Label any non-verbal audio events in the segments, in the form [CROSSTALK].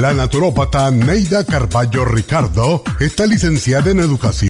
La naturópata Neida Carballo Ricardo está licenciada en educación.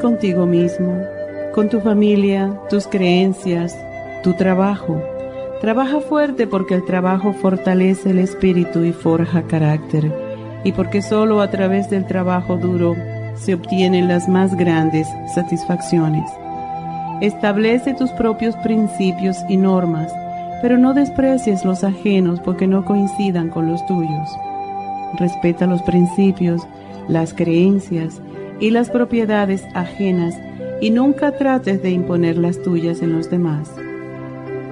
Contigo mismo, con tu familia, tus creencias, tu trabajo. Trabaja fuerte porque el trabajo fortalece el espíritu y forja carácter, y porque solo a través del trabajo duro se obtienen las más grandes satisfacciones. Establece tus propios principios y normas, pero no desprecies los ajenos porque no coincidan con los tuyos. Respeta los principios, las creencias, y las propiedades ajenas y nunca trates de imponer las tuyas en los demás.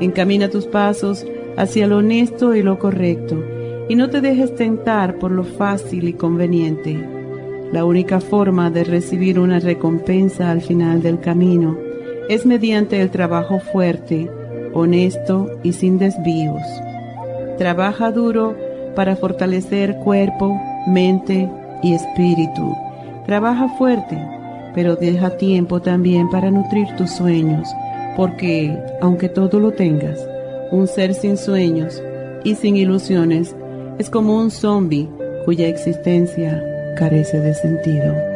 Encamina tus pasos hacia lo honesto y lo correcto y no te dejes tentar por lo fácil y conveniente. La única forma de recibir una recompensa al final del camino es mediante el trabajo fuerte, honesto y sin desvíos. Trabaja duro para fortalecer cuerpo, mente y espíritu Trabaja fuerte, pero deja tiempo también para nutrir tus sueños, porque, aunque todo lo tengas, un ser sin sueños y sin ilusiones es como un zombie cuya existencia carece de sentido.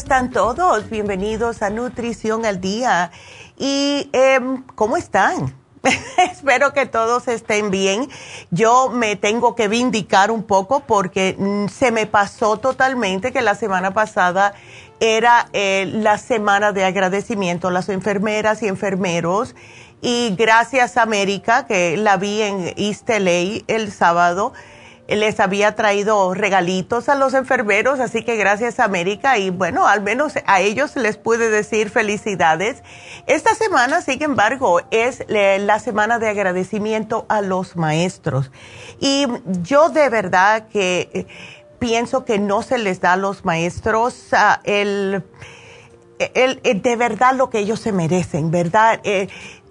Están todos? Bienvenidos a Nutrición al Día. ¿Y em, cómo están? [LAUGHS] Espero que todos estén bien. Yo me tengo que vindicar un poco porque mm, se me pasó totalmente que la semana pasada era eh, la semana de agradecimiento a las enfermeras y enfermeros. Y gracias a América, que la vi en East el sábado, les había traído regalitos a los enfermeros, así que gracias a América y bueno, al menos a ellos les pude decir felicidades. Esta semana, sin embargo, es la semana de agradecimiento a los maestros. Y yo de verdad que eh, pienso que no se les da a los maestros ah, el, el, de verdad lo que ellos se merecen, ¿verdad? Eh,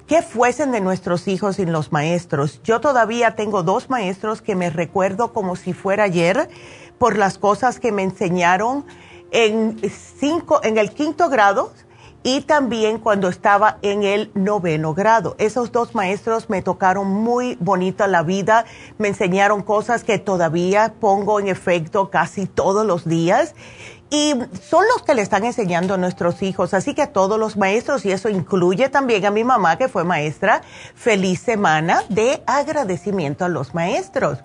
¿Qué fuesen de nuestros hijos sin los maestros? Yo todavía tengo dos maestros que me recuerdo como si fuera ayer por las cosas que me enseñaron en, cinco, en el quinto grado y también cuando estaba en el noveno grado. Esos dos maestros me tocaron muy bonita la vida, me enseñaron cosas que todavía pongo en efecto casi todos los días y son los que le están enseñando a nuestros hijos. Así que a todos los maestros, y eso incluye también a mi mamá que fue maestra, feliz semana de agradecimiento a los maestros.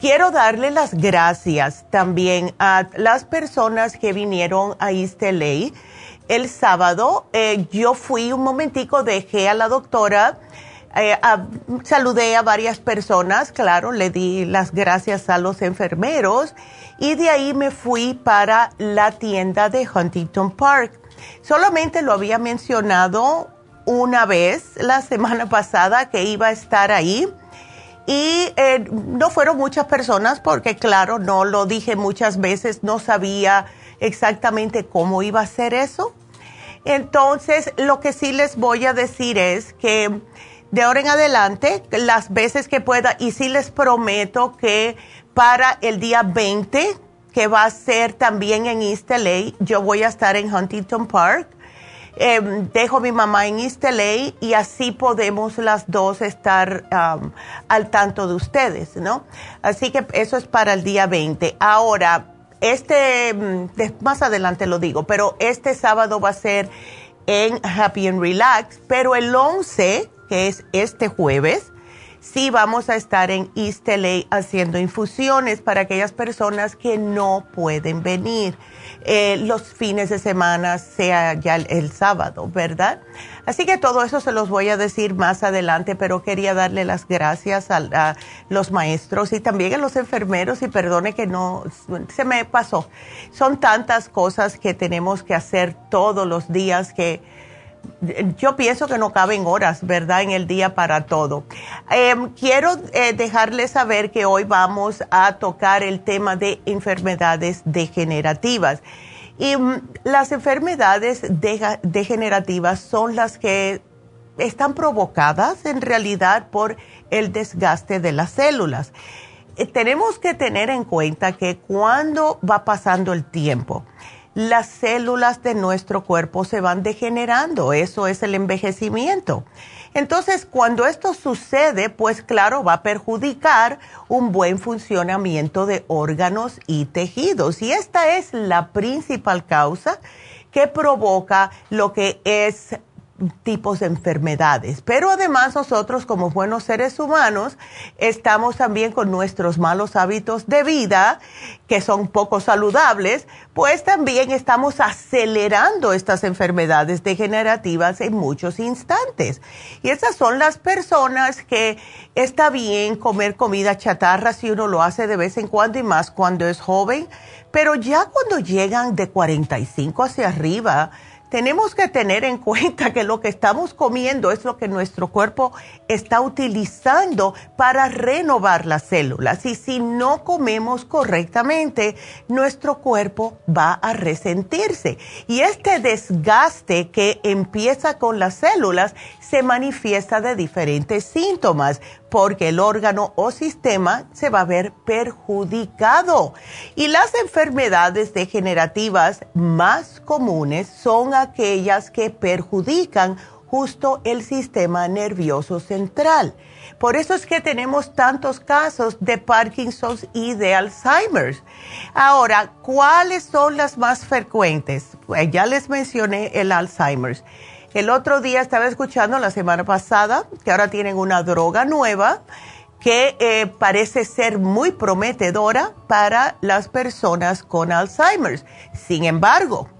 Quiero darle las gracias también a las personas que vinieron a LA. El sábado eh, yo fui un momentico, dejé a la doctora. Eh, saludé a varias personas, claro, le di las gracias a los enfermeros y de ahí me fui para la tienda de Huntington Park. Solamente lo había mencionado una vez la [LAUGHS] semana pasada que iba a estar ahí y eh, no fueron muchas personas porque claro, no lo dije muchas veces, no sabía exactamente cómo iba a ser eso. Entonces, lo que sí les voy a decir es que de ahora en adelante, las veces que pueda, y sí les prometo que para el día 20, que va a ser también en East LA. Yo voy a estar en Huntington Park. Em, dejo a mi mamá en East LA y así podemos las dos estar al tanto de ustedes, ¿no? Así que eso es para el día 20. Ahora, este, mm, más adelante lo digo, pero este sábado va a ser en Happy and Relax, pero el 11, que es este jueves, sí vamos a estar en East LA haciendo infusiones para aquellas personas que no pueden venir eh, los fines de semana, sea ya el, sábado, ¿verdad? Así que todo eso se los voy a decir más adelante, pero quería darle las gracias a, a los maestros y también a los enfermeros y perdone que no, se me pasó. Son tantas cosas que tenemos que hacer todos los días que yo pienso que no caben horas, ¿verdad?, en el día para todo. Em, quiero eh, dejarles saber que hoy vamos a tocar el tema de enfermedades degenerativas. Y mm, las enfermedades degenerativas son las que están provocadas en realidad por el desgaste de las células. Eh, tenemos que tener en cuenta que cuando va pasando el tiempo, las células de nuestro cuerpo se van degenerando, eso es el envejecimiento. Entonces, cuando esto sucede, pues claro, va a perjudicar un buen funcionamiento de órganos y tejidos. Y esta es la principal causa que provoca lo que es tipos de enfermedades. Pero además nosotros como buenos seres humanos estamos también con nuestros malos hábitos de vida, que son poco saludables, pues también estamos acelerando estas enfermedades degenerativas en muchos instantes. Y esas son las personas que está bien comer comida chatarra si uno lo hace de vez en cuando y más cuando es joven, pero ya cuando llegan de 45 hacia arriba, tenemos que tener en cuenta que lo que estamos comiendo es lo que nuestro cuerpo está utilizando para renovar las células. Y si no comemos correctamente, nuestro cuerpo va a resentirse. Y este desgaste que empieza con las células se manifiesta de diferentes síntomas porque el órgano o sistema se va a ver perjudicado. Y las enfermedades degenerativas más comunes son aquellas que perjudican justo el sistema nervioso central. Por eso es que tenemos tantos casos de Parkinson's y de Alzheimer's. Ahora, ¿cuáles son las más frecuentes? Pues ya les mencioné el Alzheimer's. El otro día estaba escuchando, la semana pasada, que ahora tienen una droga nueva que eh, parece ser muy prometedora para las personas con Alzheimer's. Sin embargo,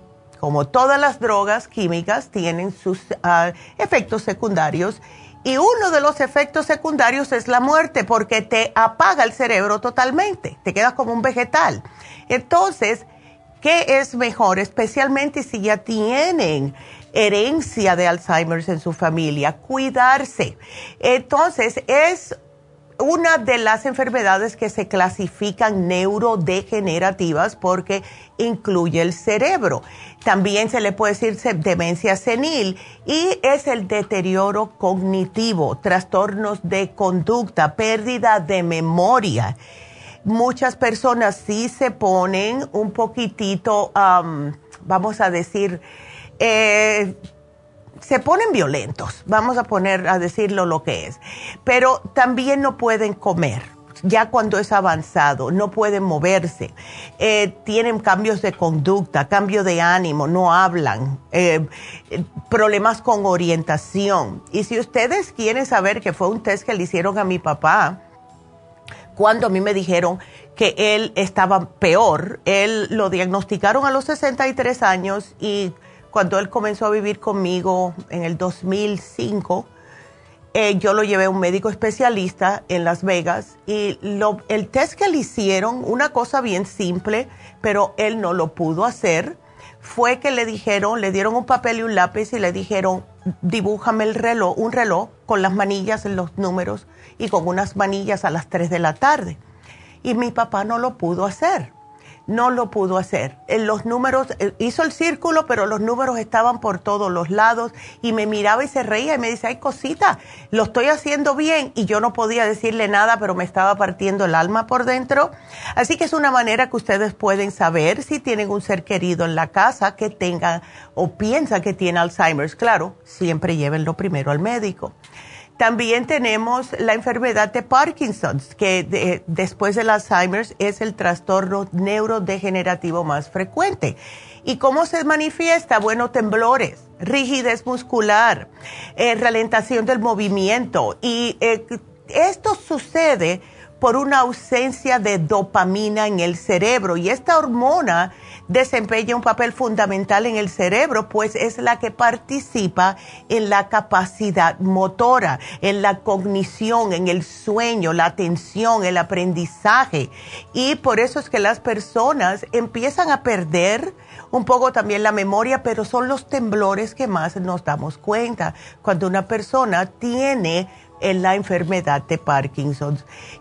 como todas las drogas químicas tienen sus ah, efectos secundarios y uno de los efectos secundarios es la muerte porque te apaga el cerebro totalmente, te quedas como un vegetal. Entonces, ¿qué es mejor? Especialmente si ya tienen herencia de Alzheimer en su familia, cuidarse. Entonces, es una de las enfermedades que se clasifican neurodegenerativas porque incluye el cerebro. También se le puede decir demencia senil y es el deterioro cognitivo, trastornos de conducta, pérdida de memoria. Muchas personas sí se ponen un poquitito, vamos a decir, eh, se ponen violentos, vamos a poner a decirlo lo que es, pero también no pueden comer. Ya cuando es avanzado, no pueden moverse, eh, tienen cambios de conducta, cambio de ánimo, no hablan, eh, problemas con orientación. Y si ustedes quieren saber que fue un test que le hicieron a mi papá, cuando a mí me dijeron que él estaba peor, él lo diagnosticaron a los 63 años y cuando él comenzó a vivir conmigo en el 2005, eh, yo lo llevé a un médico especialista en Las Vegas y el test que le hicieron, una cosa bien simple, pero él no lo pudo hacer, fue que le dijeron, le dieron un papel y un lápiz y le dijeron, dibújame el reloj, un reloj con las manillas en los números y con unas manillas a las 3 de la tarde. Y mi papá no lo pudo hacer no lo pudo hacer. En los números, eh, hizo el círculo, pero los números estaban por todos los lados y me miraba y se reía y me dice, ay cosita, lo estoy haciendo bien y yo no podía decirle nada, pero me estaba partiendo el alma por dentro. Así que es una manera que ustedes pueden saber si tienen un ser querido en la casa que tenga o piensa que tiene Alzheimer's. Claro, siempre llévenlo primero al médico. También tenemos la enfermedad de Parkinson, que después del Alzheimer es el trastorno neurodegenerativo más frecuente. ¿Y cómo se manifiesta? Bueno, temblores, rigidez muscular, eh, ralentación del movimiento. Y eh, esto sucede por una ausencia de dopamina en el cerebro. Y esta hormona desempeña un papel fundamental en el cerebro, pues es la que participa en la capacidad motora, en la cognición, en el sueño, la atención, el aprendizaje. Y por eso es que las personas empiezan a perder un poco también la memoria, pero son los temblores que más nos damos cuenta cuando una persona tiene en la enfermedad de Parkinson.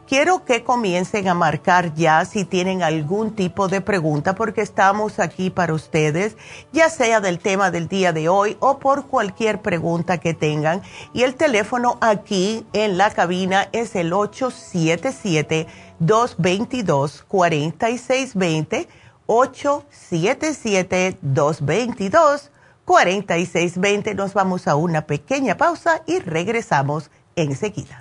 Quiero que comiencen a marcar ya si tienen algún tipo de pregunta, porque estamos aquí para ustedes, ya sea del tema del día de hoy o por cualquier pregunta que tengan. Y el teléfono aquí en la cabina es el 877-222-4620. 877-222-4620. Nos vamos a una pequeña pausa y regresamos enseguida.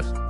podcast.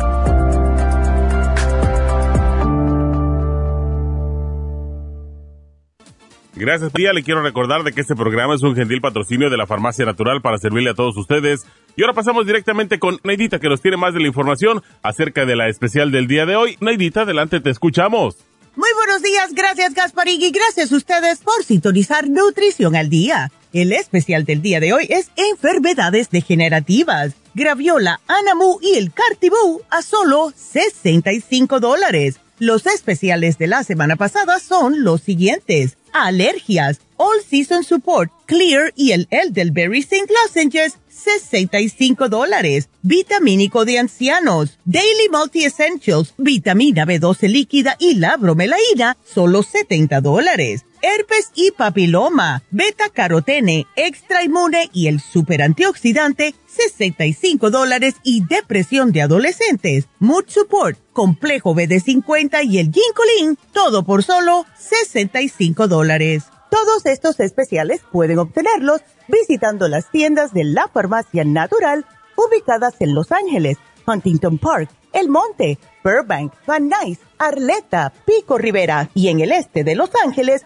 Gracias, tía. Le quiero recordar de que este programa es un gentil patrocinio de la Farmacia Natural para servirle a todos ustedes. Y ahora pasamos directamente con Neidita, que nos tiene más de la información acerca de la especial del día de hoy. Neidita, adelante, te escuchamos. Muy buenos días, gracias Gasparín y gracias a ustedes por sintonizar Nutrición al Día. El especial del día de hoy es enfermedades degenerativas. Graviola, Anamu y el Cartibú a solo 65 dólares. Los especiales de la semana pasada son los siguientes. Alergias, All Season Support, Clear y el Elderberry Zinc Lozenges 65 dólares. Vitamínico de ancianos, Daily Multi Essentials, vitamina B12 líquida y la bromelaína, solo 70 dólares. Herpes y papiloma, beta carotene, extra inmune y el super antioxidante, 65 dólares y depresión de adolescentes. Mood Support, complejo BD50 y el Ginkolin, todo por solo 65 dólares. Todos estos especiales pueden obtenerlos visitando las tiendas de la farmacia natural ubicadas en Los Ángeles, Huntington Park, El Monte, Burbank, Van Nuys, Arleta, Pico Rivera y en el este de Los Ángeles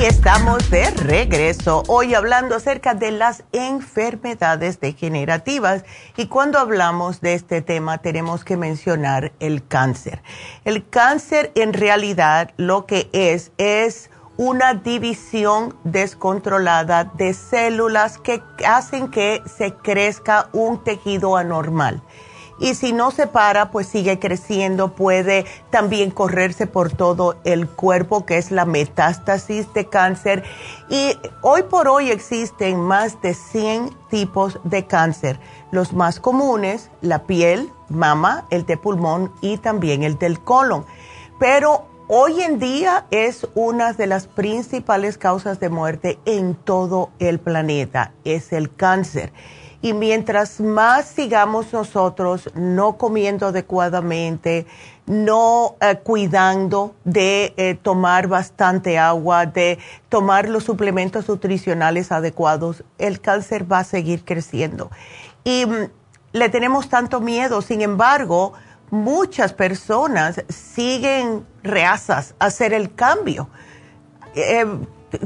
Estamos de regreso hoy hablando acerca de las enfermedades degenerativas. Y cuando hablamos de este tema tenemos que mencionar el cáncer. El cáncer en realidad lo que es es una división descontrolada de células que hacen que se crezca un tejido anormal. Y si no se para, pues sigue creciendo, puede también correrse por todo el cuerpo, que es la metástasis de cáncer. Y hoy por hoy existen más de 100 tipos de cáncer. Los más comunes, la piel, mama, el de pulmón y también el del colon. Pero hoy en día es una de las principales causas de muerte en todo el planeta, es el cáncer. Y mientras más sigamos nosotros no comiendo adecuadamente, no eh, cuidando de eh, tomar bastante agua, de tomar los suplementos nutricionales adecuados, el cáncer va a seguir creciendo. Y mm, le tenemos tanto miedo, sin embargo, muchas personas siguen reazas a hacer el cambio. Eh,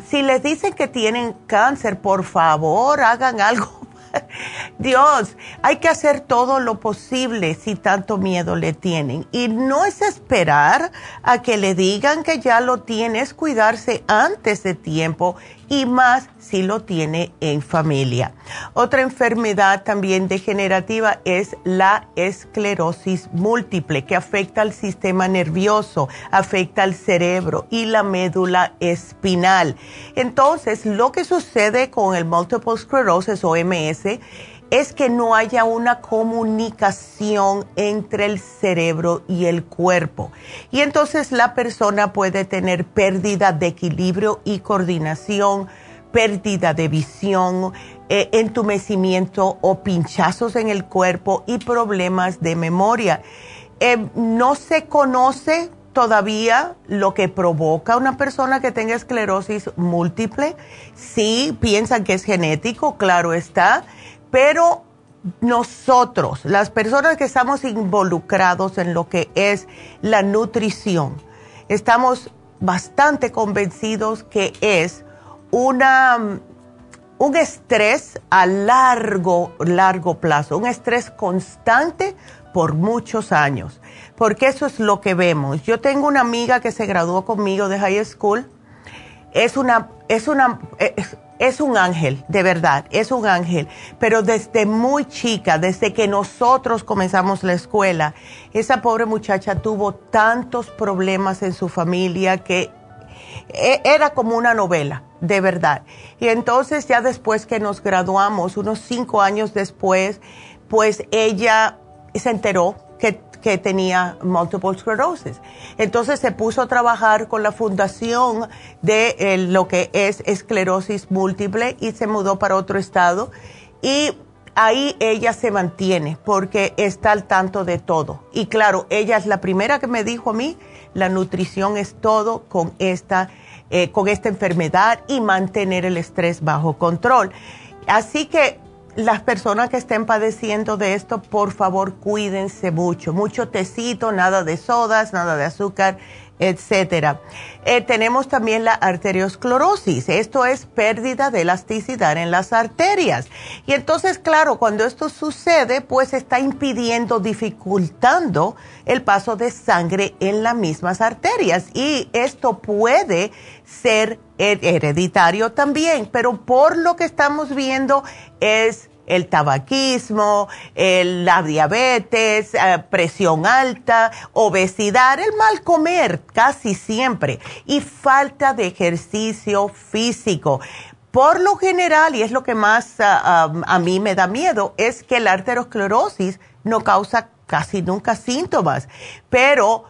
si les dicen que tienen cáncer, por favor, hagan algo [LAUGHS] Dios, hay que hacer todo lo posible si tanto miedo le tienen. Y no es esperar a que le digan que ya lo tienes, cuidarse antes de tiempo y más si lo tiene en familia. Otra enfermedad también degenerativa es la esclerosis múltiple que afecta al sistema nervioso, afecta al cerebro y la médula espinal. Entonces, lo que sucede con el multiple sclerosis o MS es que no haya una comunicación entre el cerebro y el cuerpo. Y entonces la persona puede tener pérdida de equilibrio y coordinación, pérdida de visión, eh, entumecimiento o pinchazos en el cuerpo y problemas de memoria. Eh, no se conoce todavía lo que provoca una persona que tenga esclerosis múltiple. Sí, piensan que es genético, claro está pero nosotros, las personas que estamos involucrados en lo que es la nutrición, estamos bastante convencidos que es una, un estrés a largo, largo plazo, un estrés constante por muchos años, porque eso es lo que vemos. Yo tengo una amiga que se graduó conmigo de high school, es una, es una, es un ángel, de verdad, es un ángel. Pero desde muy chica, desde que nosotros comenzamos la escuela, esa pobre muchacha tuvo tantos problemas en su familia que e, era como una novela, de verdad. Y entonces ya después que nos graduamos, unos cinco años después, pues ella se enteró que que tenía multiple sclerosis. Entonces se puso a trabajar con la fundación de eh, lo que es esclerosis múltiple y se mudó para otro estado. Y ahí ella se mantiene porque está al tanto de todo. Y claro, ella es la primera que me dijo a mí, la nutrición es todo con esta, eh, con esta enfermedad y mantener el estrés bajo control. Así que las personas que estén padeciendo de esto, por favor, cuídense mucho. Mucho tecito, nada de sodas, nada de azúcar, etcétera. Eh, tenemos también la arteriosclerosis. Esto es pérdida de elasticidad en las arterias. Y entonces, claro, cuando esto sucede, pues está impidiendo, dificultando el paso de sangre en las mismas arterias. Y esto puede ser hereditario también, pero por lo que estamos viendo es el tabaquismo, la diabetes, eh, presión alta, obesidad, el mal comer casi siempre y falta de ejercicio físico. Por lo general, y es lo que más ah, a mí me da miedo, es que la arteriosclerosis no causa casi nunca síntomas, pero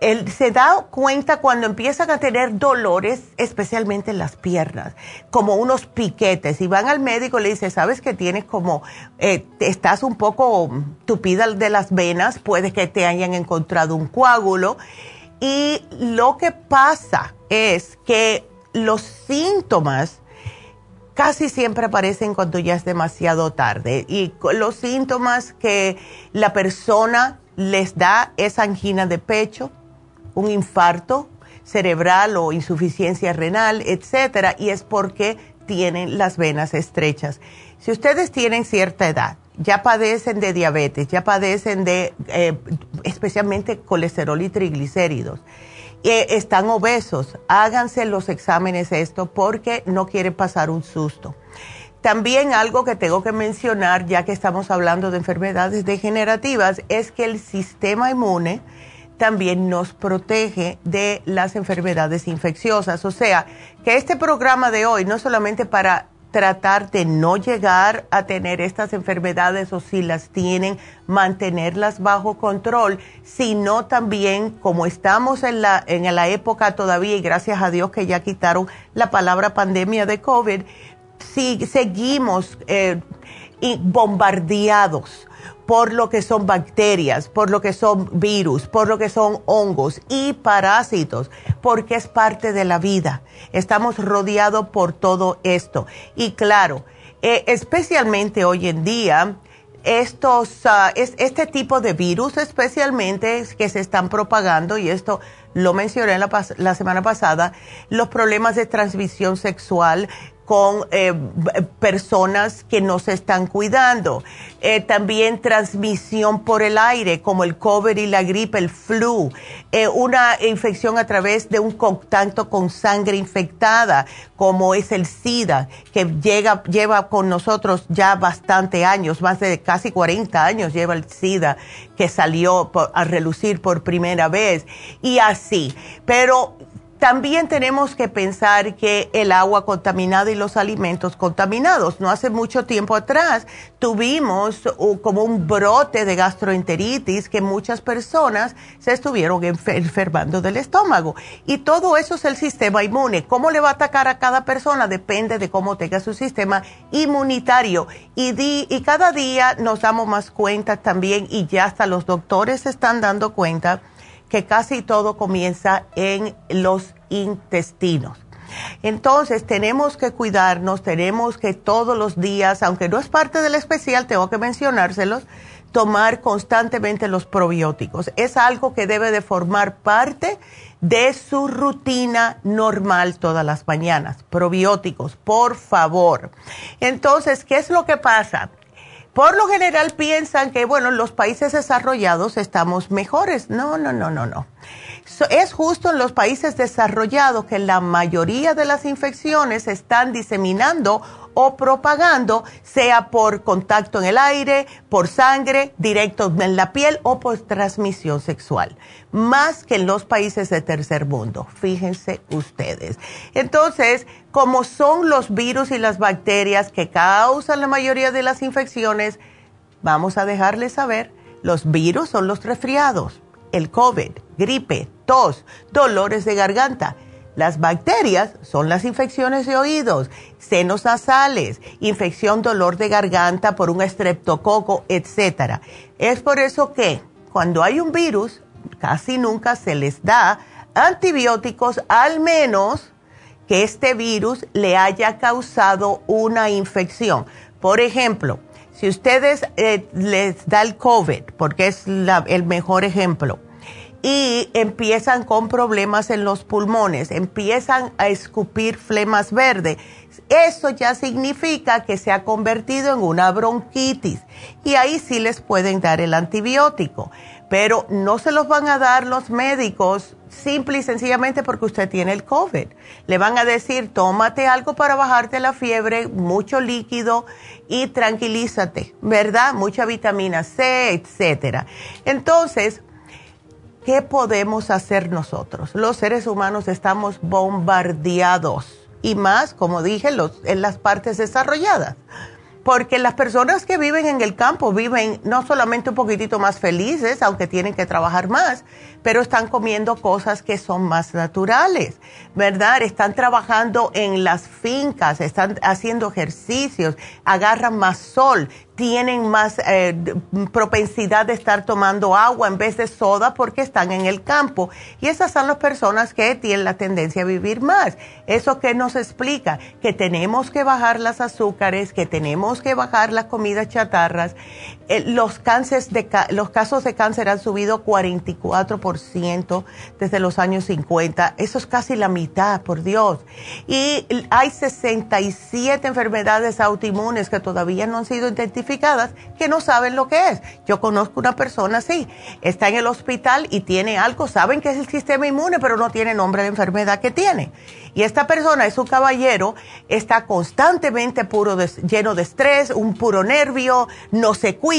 él se da cuenta cuando empiezan a tener dolores, especialmente en las piernas, como unos piquetes, y van al médico y le dice, sabes que tienes como, eh, estás un poco tupida de las venas, puede que te hayan encontrado un coágulo, y lo que pasa es que los síntomas casi siempre aparecen cuando ya es demasiado tarde, y los síntomas que la persona les da es angina de pecho, un infarto cerebral o insuficiencia renal, etcétera, y es porque tienen las venas estrechas. Si ustedes tienen cierta edad, ya padecen de diabetes, ya padecen de eh, especialmente colesterol y triglicéridos, eh, están obesos, háganse los exámenes esto porque no quieren pasar un susto. También algo que tengo que mencionar, ya que estamos hablando de enfermedades degenerativas, es que el sistema inmune también nos protege de las enfermedades infecciosas. O sea, que este programa de hoy no solamente para tratar de no llegar a tener estas enfermedades o si las tienen, mantenerlas bajo control, sino también como estamos en la, en la época todavía y gracias a Dios que ya quitaron la palabra pandemia de COVID, si seguimos eh, bombardeados por lo que son bacterias, por lo que son virus, por lo que son hongos y parásitos, porque es parte de la vida. Estamos rodeados por todo esto. Y claro, eh, especialmente hoy en día, estos, ah, este tipo de virus especialmente que se están propagando, y esto lo mencioné la, la semana pasada, los problemas de transmisión sexual, con eh, personas que no se están cuidando. Eh, también transmisión por el aire, como el COVID y la gripe, el flu. Eh, una infección a través de un contacto con sangre infectada, como es el SIDA, que llega, lleva con nosotros ya bastante años, más de casi 40 años lleva el SIDA, que salió a relucir por primera vez. Y así. Pero también tenemos que pensar que el agua contaminada y los alimentos contaminados. No hace mucho tiempo atrás tuvimos como un brote de gastroenteritis que muchas personas se estuvieron enfermando del estómago. Y todo eso es el sistema inmune. ¿Cómo le va a atacar a cada persona? Depende de cómo tenga su sistema inmunitario. Y, y cada día nos damos más cuenta también y ya hasta los doctores se están dando cuenta que casi todo comienza en los intestinos. Entonces tenemos que cuidarnos, tenemos que todos los días, aunque no es parte del especial, tengo que mencionárselos, tomar constantemente los probióticos. Es algo que debe de formar parte de su rutina normal todas las mañanas. Probióticos, por favor. Entonces, ¿qué es lo que pasa? Por lo general piensan que, bueno, los países desarrollados estamos mejores. No, no, no, no, no. Es justo en los países desarrollados que la mayoría de las infecciones se están diseminando o propagando, sea por contacto en el aire, por sangre, directo en la piel o por transmisión sexual, más que en los países de tercer mundo, fíjense ustedes. Entonces, como son los virus y las bacterias que causan la mayoría de las infecciones, vamos a dejarles saber, los virus son los resfriados, el COVID, gripe, tos, dolores de garganta las bacterias son las infecciones de oídos, senos nasales, infección, dolor de garganta por un estreptococo, etc. Es por eso que cuando hay un virus, casi nunca se les da antibióticos, al menos que este virus le haya causado una infección. Por ejemplo, si ustedes eh, les da el COVID, porque es el mejor ejemplo, y empiezan con problemas en los pulmones, empiezan a escupir flemas verdes. Eso ya significa que se ha convertido en una bronquitis y ahí sí les pueden dar el antibiótico, pero no se los van a dar los médicos simple y sencillamente porque usted tiene el COVID. Le van a decir, tómate algo para bajarte la fiebre, mucho líquido y tranquilízate, ¿verdad? Mucha vitamina C, etcétera. Entonces, ¿qué podemos hacer nosotros? Los seres humanos estamos bombardeados y más, como dije, los, en las partes desarrolladas. Porque las personas que viven en el campo viven no solamente un poquitito más felices, aunque tienen que trabajar más, pero están comiendo cosas que son más naturales, ¿verdad? Están trabajando en las fincas, están haciendo ejercicios, agarran más sol, tienen más eh, propensidad de estar tomando agua en vez de soda porque están en el campo. Y esas son las personas que tienen la tendencia a vivir más. ¿Eso qué nos explica? Que tenemos que bajar las azúcares, que tenemos que bajar las comidas chatarras. Eh, los, cánceres de, los casos de cáncer han subido 44% desde los años 50. Eso es casi la mitad, por Dios. Y hay 67 enfermedades autoinmunes que todavía no han sido identificadas que no saben lo que es. Yo conozco una persona así, está en el hospital y tiene algo, saben que es el sistema inmune, pero no tiene nombre de enfermedad que tiene. Y esta persona es un caballero, está constantemente puro lleno de estrés, un puro nervio, no se cuida,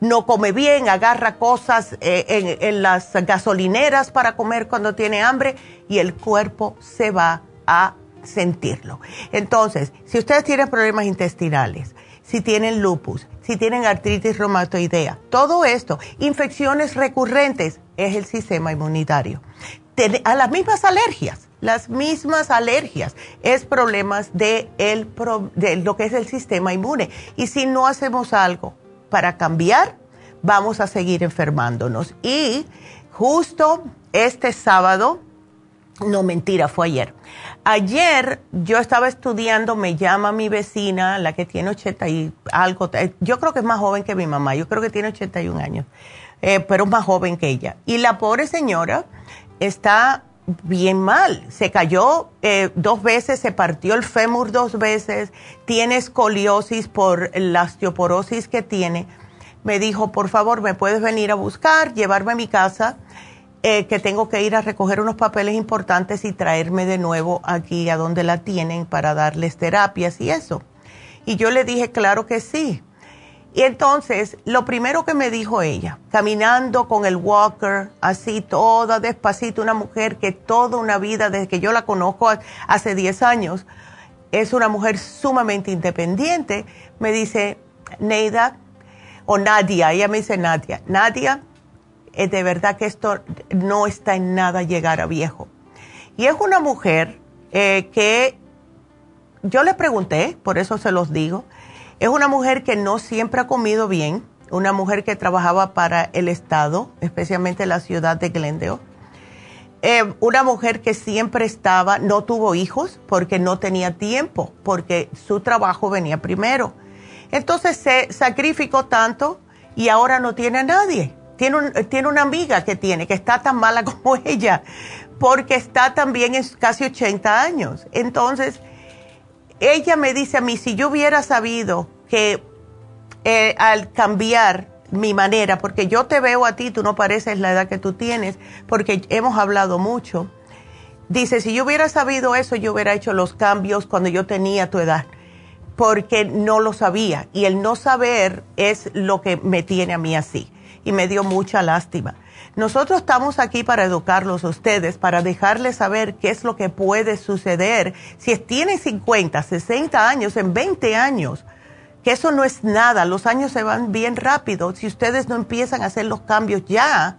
no come bien, agarra cosas eh, en, las gasolineras para comer cuando tiene hambre y el cuerpo se va a sentirlo. Entonces, si ustedes tienen problemas intestinales, si tienen lupus, si tienen artritis reumatoidea, todo esto, infecciones recurrentes, es el sistema inmunitario. A las mismas alergias, las mismas alergias, es problemas de, el, de lo que es el sistema inmune. Y si no hacemos algo para cambiar, vamos a seguir enfermándonos. Y justo este sábado, no mentira, fue ayer. Ayer yo estaba estudiando, me llama mi vecina, la que tiene 80 y algo, eh, yo creo que es más joven que mi mamá, yo creo que tiene 81 años, eh, pero más joven que ella. Y la pobre señora está bien mal, se cayó eh, dos veces, se partió el fémur dos veces, tiene escoliosis por la osteoporosis que tiene. Me dijo, por favor, ¿me puedes venir a buscar, llevarme a mi casa? Eh, que tengo que ir a recoger unos papeles importantes y traerme de nuevo aquí a donde la tienen para darles terapias y eso. Y yo le dije, claro que sí. Y entonces, lo primero que me dijo ella, caminando con el walker, así toda despacito, una mujer que toda una vida, desde que yo la conozco hace 10 años, es una mujer sumamente independiente, me dice, Neida, o Nadia, ella me dice Nadia, Nadia, eh, de verdad que esto no está en nada llegar a viejo. Y es una mujer eh, que yo le pregunté, por eso se los digo, es una mujer que no siempre ha comido bien, una mujer que trabajaba para el Estado, especialmente la ciudad de Glendale. Eh, una mujer que siempre estaba, no tuvo hijos porque no tenía tiempo, porque su trabajo venía primero. Entonces se sacrificó tanto y ahora no tiene a nadie tiene, una amiga que tiene, que está tan mala [LAUGHS] como ella, porque está también en casi 80 años. Entonces, ella me dice a mí, si yo hubiera sabido que eh, al cambiar mi manera, porque yo te veo a ti, tú no pareces la edad que tú tienes, porque hemos hablado mucho. Dice, si yo hubiera sabido eso, yo hubiera hecho los cambios cuando yo tenía tu edad, porque no lo sabía. Y el no saber es lo que me tiene a mí así y me dio mucha lástima. Nosotros estamos aquí para educarlos a ustedes, para dejarles saber qué es lo que puede suceder si tienen 50, 60 años, en 20 años, que eso no es nada, los años se van bien rápido. Si ustedes no empiezan a hacer los cambios ya,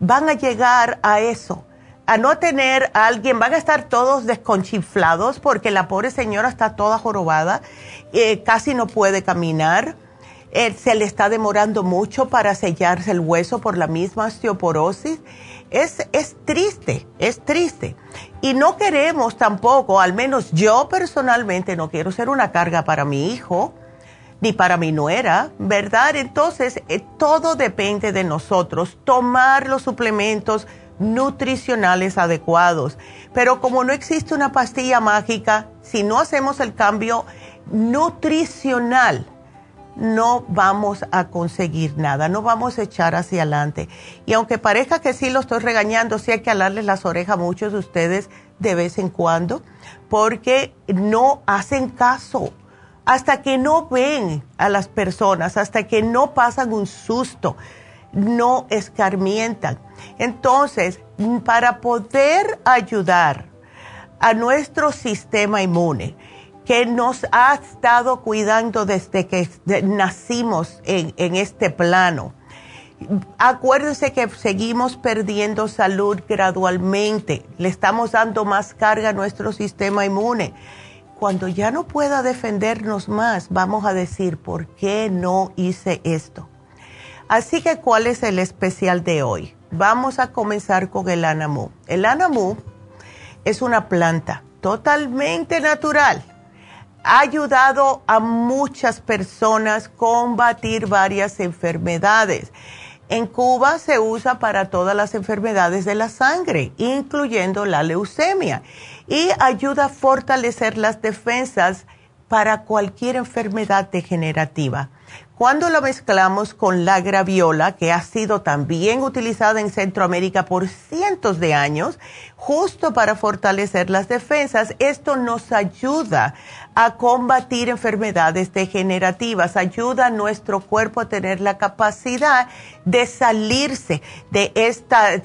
van a llegar a eso, a no tener a alguien, van a estar todos desconchiflados porque la pobre señora está toda jorobada, eh, casi no puede caminar eh, se le está demorando mucho para sellarse el hueso por la misma osteoporosis. Es, es triste, es triste. Y no queremos tampoco, al menos yo personalmente no quiero ser una carga para mi hijo ni para mi nuera, ¿verdad? Entonces, eh, todo depende de nosotros, tomar los suplementos nutricionales adecuados. Pero como no existe una pastilla mágica, si no hacemos el cambio nutricional, no vamos a conseguir nada, no vamos a echar hacia adelante. Y aunque parezca que sí lo estoy regañando, sí hay que alarles las orejas a muchos de ustedes de vez en cuando, porque no hacen caso. Hasta que no ven a las personas, hasta que no pasan un susto, no escarmientan. Entonces, para poder ayudar a nuestro sistema inmune, que nos ha estado cuidando desde que nacimos en, este plano. Acuérdense que seguimos perdiendo salud gradualmente, le estamos dando más carga a nuestro sistema inmune. Cuando ya no pueda defendernos más, vamos a decir, ¿por qué no hice esto? Así que, ¿cuál es el especial de hoy? Vamos a comenzar con el anamu. El anamu es una planta totalmente natural ha ayudado a muchas personas combatir varias enfermedades. En Cuba se usa para todas las enfermedades de la sangre, incluyendo la leucemia, y ayuda a fortalecer las defensas para cualquier enfermedad degenerativa. cuando lo mezclamos con la graviola, que ha sido también utilizada en Centroamérica por cientos de años, justo para fortalecer las defensas, esto nos ayuda a combatir enfermedades degenerativas, ayuda a nuestro cuerpo a tener la capacidad de salirse de esta,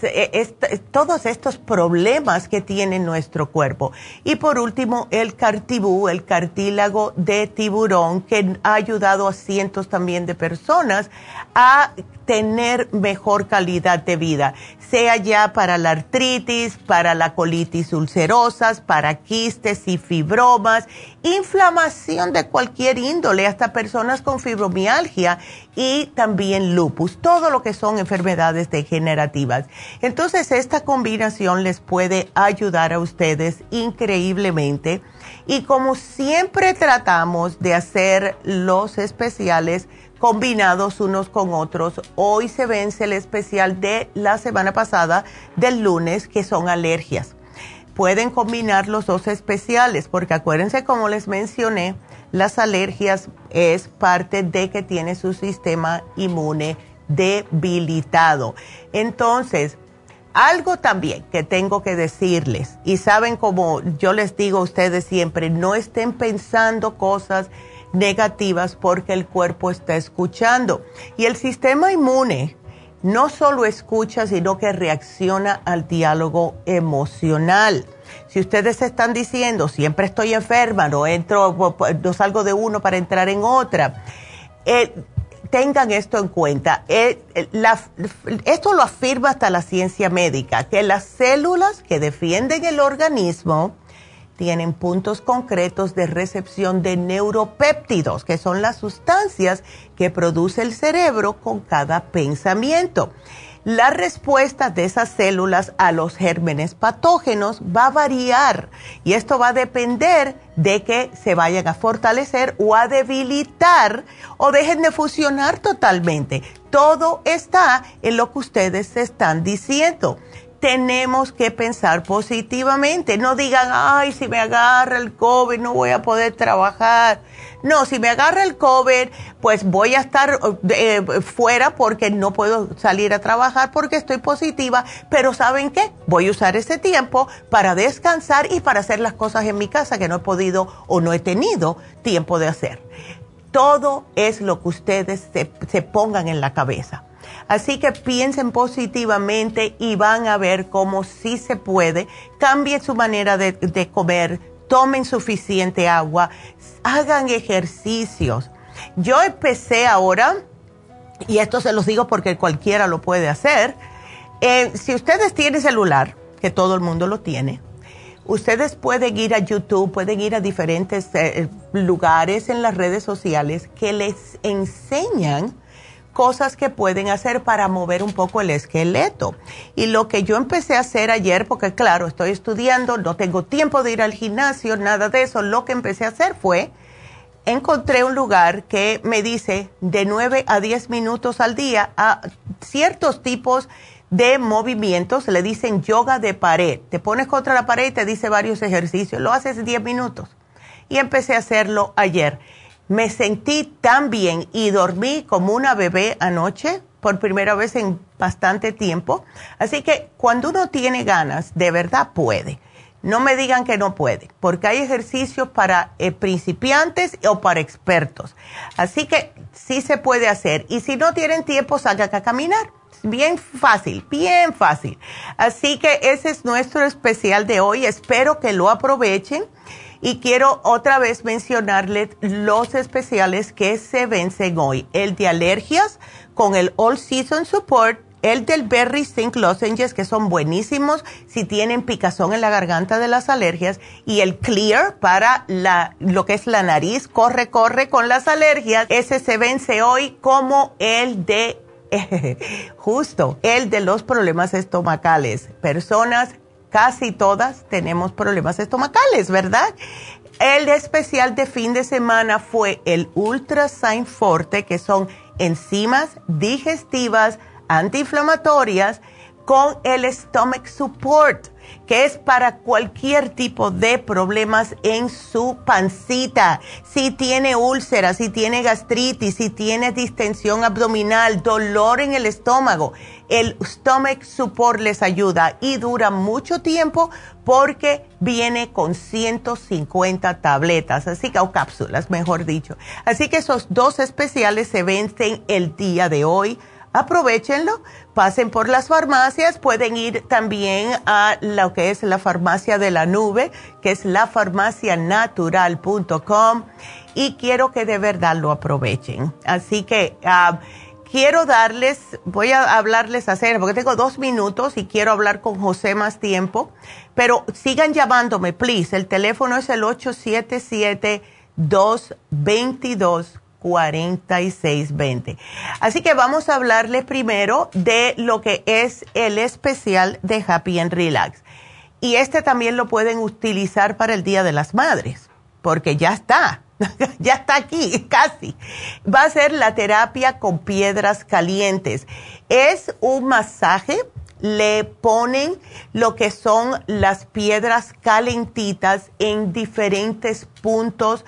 todos estos problemas que tiene nuestro cuerpo. Y por último, el cartibú, el cartílago de tiburón, que ha ayudado a cientos también de personas a tener mejor calidad de vida, sea ya para la artritis, para la colitis ulcerosas, para quistes y fibromas, inflamación de cualquier índole, hasta personas con fibromialgia y también lupus, todo lo que son enfermedades degenerativas. Entonces, esta combinación les puede ayudar a ustedes increíblemente. Y como siempre tratamos de hacer los especiales, combinados unos con otros. Hoy se vence el especial de la semana pasada, del lunes, que son alergias. Pueden combinar los dos especiales, porque acuérdense, como les mencioné, las alergias es parte de que tiene su sistema inmune debilitado. Entonces, algo también que tengo que decirles, y saben como yo les digo a ustedes siempre, no estén pensando cosas negativas porque el cuerpo está escuchando. Y el sistema inmune no solo escucha, sino que reacciona al diálogo emocional. Si ustedes están diciendo, siempre estoy enferma, no entro, no salgo de uno para entrar en otra, eh, tengan esto en cuenta. Eh, esto lo afirma hasta la ciencia médica, que las células que defienden el organismo, tienen puntos concretos de recepción de neuropéptidos, que son las sustancias que produce el cerebro con cada pensamiento. La respuesta de esas células a los gérmenes patógenos va a variar y esto va a depender de que se vayan a fortalecer o a debilitar o dejen de funcionar totalmente. Todo está en lo que ustedes están diciendo tenemos que pensar positivamente. No digan, ay, si me agarra el COVID no voy a poder trabajar. No, si me agarra el COVID, pues voy a estar eh, fuera porque no puedo salir a trabajar porque estoy positiva. Pero ¿saben qué? Voy a usar ese tiempo para descansar y para hacer las cosas en mi casa que no he podido o no he tenido tiempo de hacer. Todo es lo que ustedes se, se pongan en la cabeza. Así que piensen positivamente y van a ver cómo sí se puede. Cambien su manera de, comer, tomen suficiente agua, hagan ejercicios. Yo empecé ahora, y esto se los digo porque cualquiera lo puede hacer, eh, si ustedes tienen celular, que todo el mundo lo tiene, ustedes pueden ir a YouTube, pueden ir a diferentes eh, lugares en las redes sociales que les enseñan cosas que pueden hacer para mover un poco el esqueleto. Y lo que yo empecé a hacer ayer, porque claro, estoy estudiando, no tengo tiempo de ir al gimnasio, nada de eso, lo que empecé a hacer fue, encontré un lugar que me dice de 9 a 10 minutos al día a ciertos tipos de movimientos, le dicen yoga de pared. Te pones contra la pared y te dice varios ejercicios, lo haces 10 minutos. Y empecé a hacerlo ayer me sentí tan bien y dormí como una bebé anoche por primera vez en bastante tiempo. Así que cuando uno tiene ganas, de verdad puede. No me digan que no puede, porque hay ejercicios para eh, principiantes o para expertos. Así que sí se puede hacer. Y si no tienen tiempo, salgan a caminar. Bien fácil, bien fácil. Así que ese es nuestro especial de hoy. Espero que lo aprovechen. Y quiero otra vez mencionarles los especiales que se vencen hoy. El de alergias con el All Season Support, el del Berry Zinc Lozenges, que son buenísimos si tienen picazón en la garganta de las alergias, y el Clear para la, lo que es la nariz, corre, corre con las alergias. Ese se vence hoy como el de [LAUGHS] justo el de los problemas estomacales. Personas casi todas tenemos problemas estomacales, ¿verdad? El especial de fin de semana fue el Ultra Sign Forte, que son enzimas digestivas, antiinflamatorias, con el Stomach Support que es para cualquier tipo de problemas en su pancita. Si tiene úlcera, si tiene gastritis, si tiene distensión abdominal, dolor en el estómago, el Stomach Support les ayuda y dura mucho tiempo porque viene con 150 tabletas, así que o cápsulas, mejor dicho. Así que esos dos especiales se vencen el día de hoy aprovechenlo, pasen por las farmacias, pueden ir también a lo que es la farmacia de la nube, que es lafarmacianatural.com y quiero que de verdad lo aprovechen. Así que ah, quiero darles, voy a hablarles hacer, porque tengo dos minutos y quiero hablar con José más tiempo, pero sigan llamándome, please. El teléfono es el 877 222 4620. Así que vamos a hablarle primero de lo que es el especial de Happy and Relax. Y este también lo pueden utilizar para el Día de las Madres, porque ya está, [LAUGHS] ya está aquí, casi. Va a ser la terapia con piedras calientes. Es un masaje, le ponen lo que son las piedras calentitas en diferentes puntos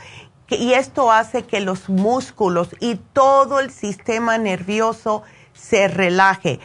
y esto hace que los músculos y todo el sistema nervioso se relaje.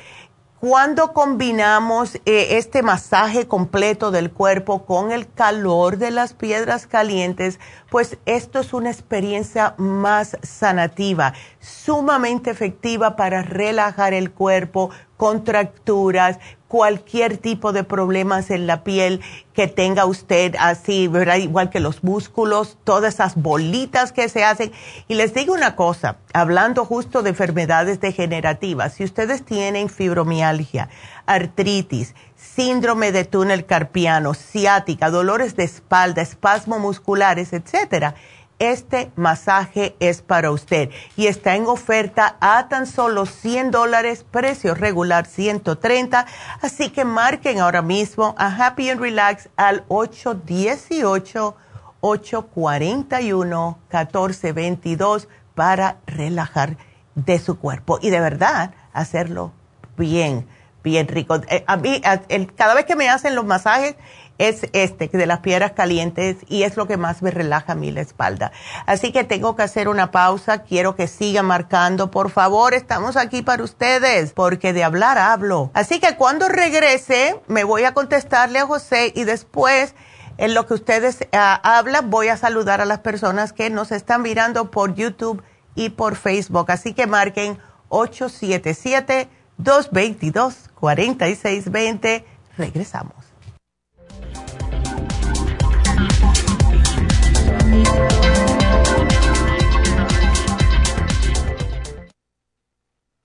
Cuando combinamos eh, este masaje completo del cuerpo con el calor de las piedras calientes, pues esto es una experiencia más sanativa, sumamente efectiva para relajar el cuerpo, contracturas, cualquier tipo de problemas en la piel que tenga usted así, ¿verdad? Igual que los músculos, todas esas bolitas que se hacen. Y les digo una cosa, hablando justo de enfermedades degenerativas, si ustedes tienen fibromialgia, artritis, síndrome de túnel carpiano, ciática, dolores de espalda, espasmos musculares, etcétera, este masaje es para usted y está en oferta a tan solo 100 dólares, precio regular 130. Así que marquen ahora mismo a Happy and Relax al 818-841-1422 para relajar de su cuerpo y de verdad hacerlo bien, bien rico. Eh, a mí, cada vez que me hacen los masajes, es este, de las piedras calientes, y es lo que más me relaja a mí la espalda. Así que tengo que hacer una pausa, quiero que siga marcando, por favor, estamos aquí para ustedes, porque de hablar hablo. Así que cuando regrese, me voy a contestarle a José y después, en lo que ustedes ah, hablan, voy a saludar a las personas que nos están mirando por YouTube y por Facebook. Así que marquen 877 222 4620. Regresamos.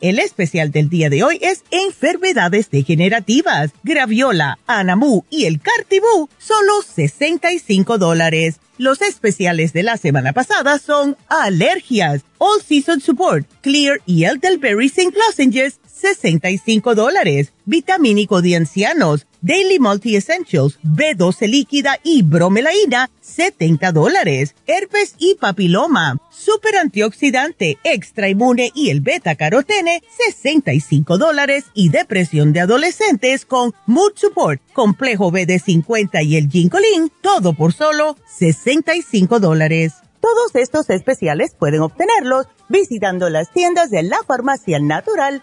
El especial del día de hoy es enfermedades degenerativas. Graviola, Anamu y el Cartibú, solo 65 dólares. Los especiales de la semana pasada son alergias, All Season Support, Clear y Elderberry St. Lozenges, 65 dólares. Vitamínico de ancianos, Daily Multi Essentials, B12 líquida y bromelaína, 70 dólares. Herpes y papiloma, super antioxidante, extra inmune y el beta carotene, 65 dólares. Y depresión de adolescentes con Mood Support, complejo BD50 y el Ginkolin, todo por solo 65 dólares. Todos estos especiales pueden obtenerlos visitando las tiendas de la farmacia natural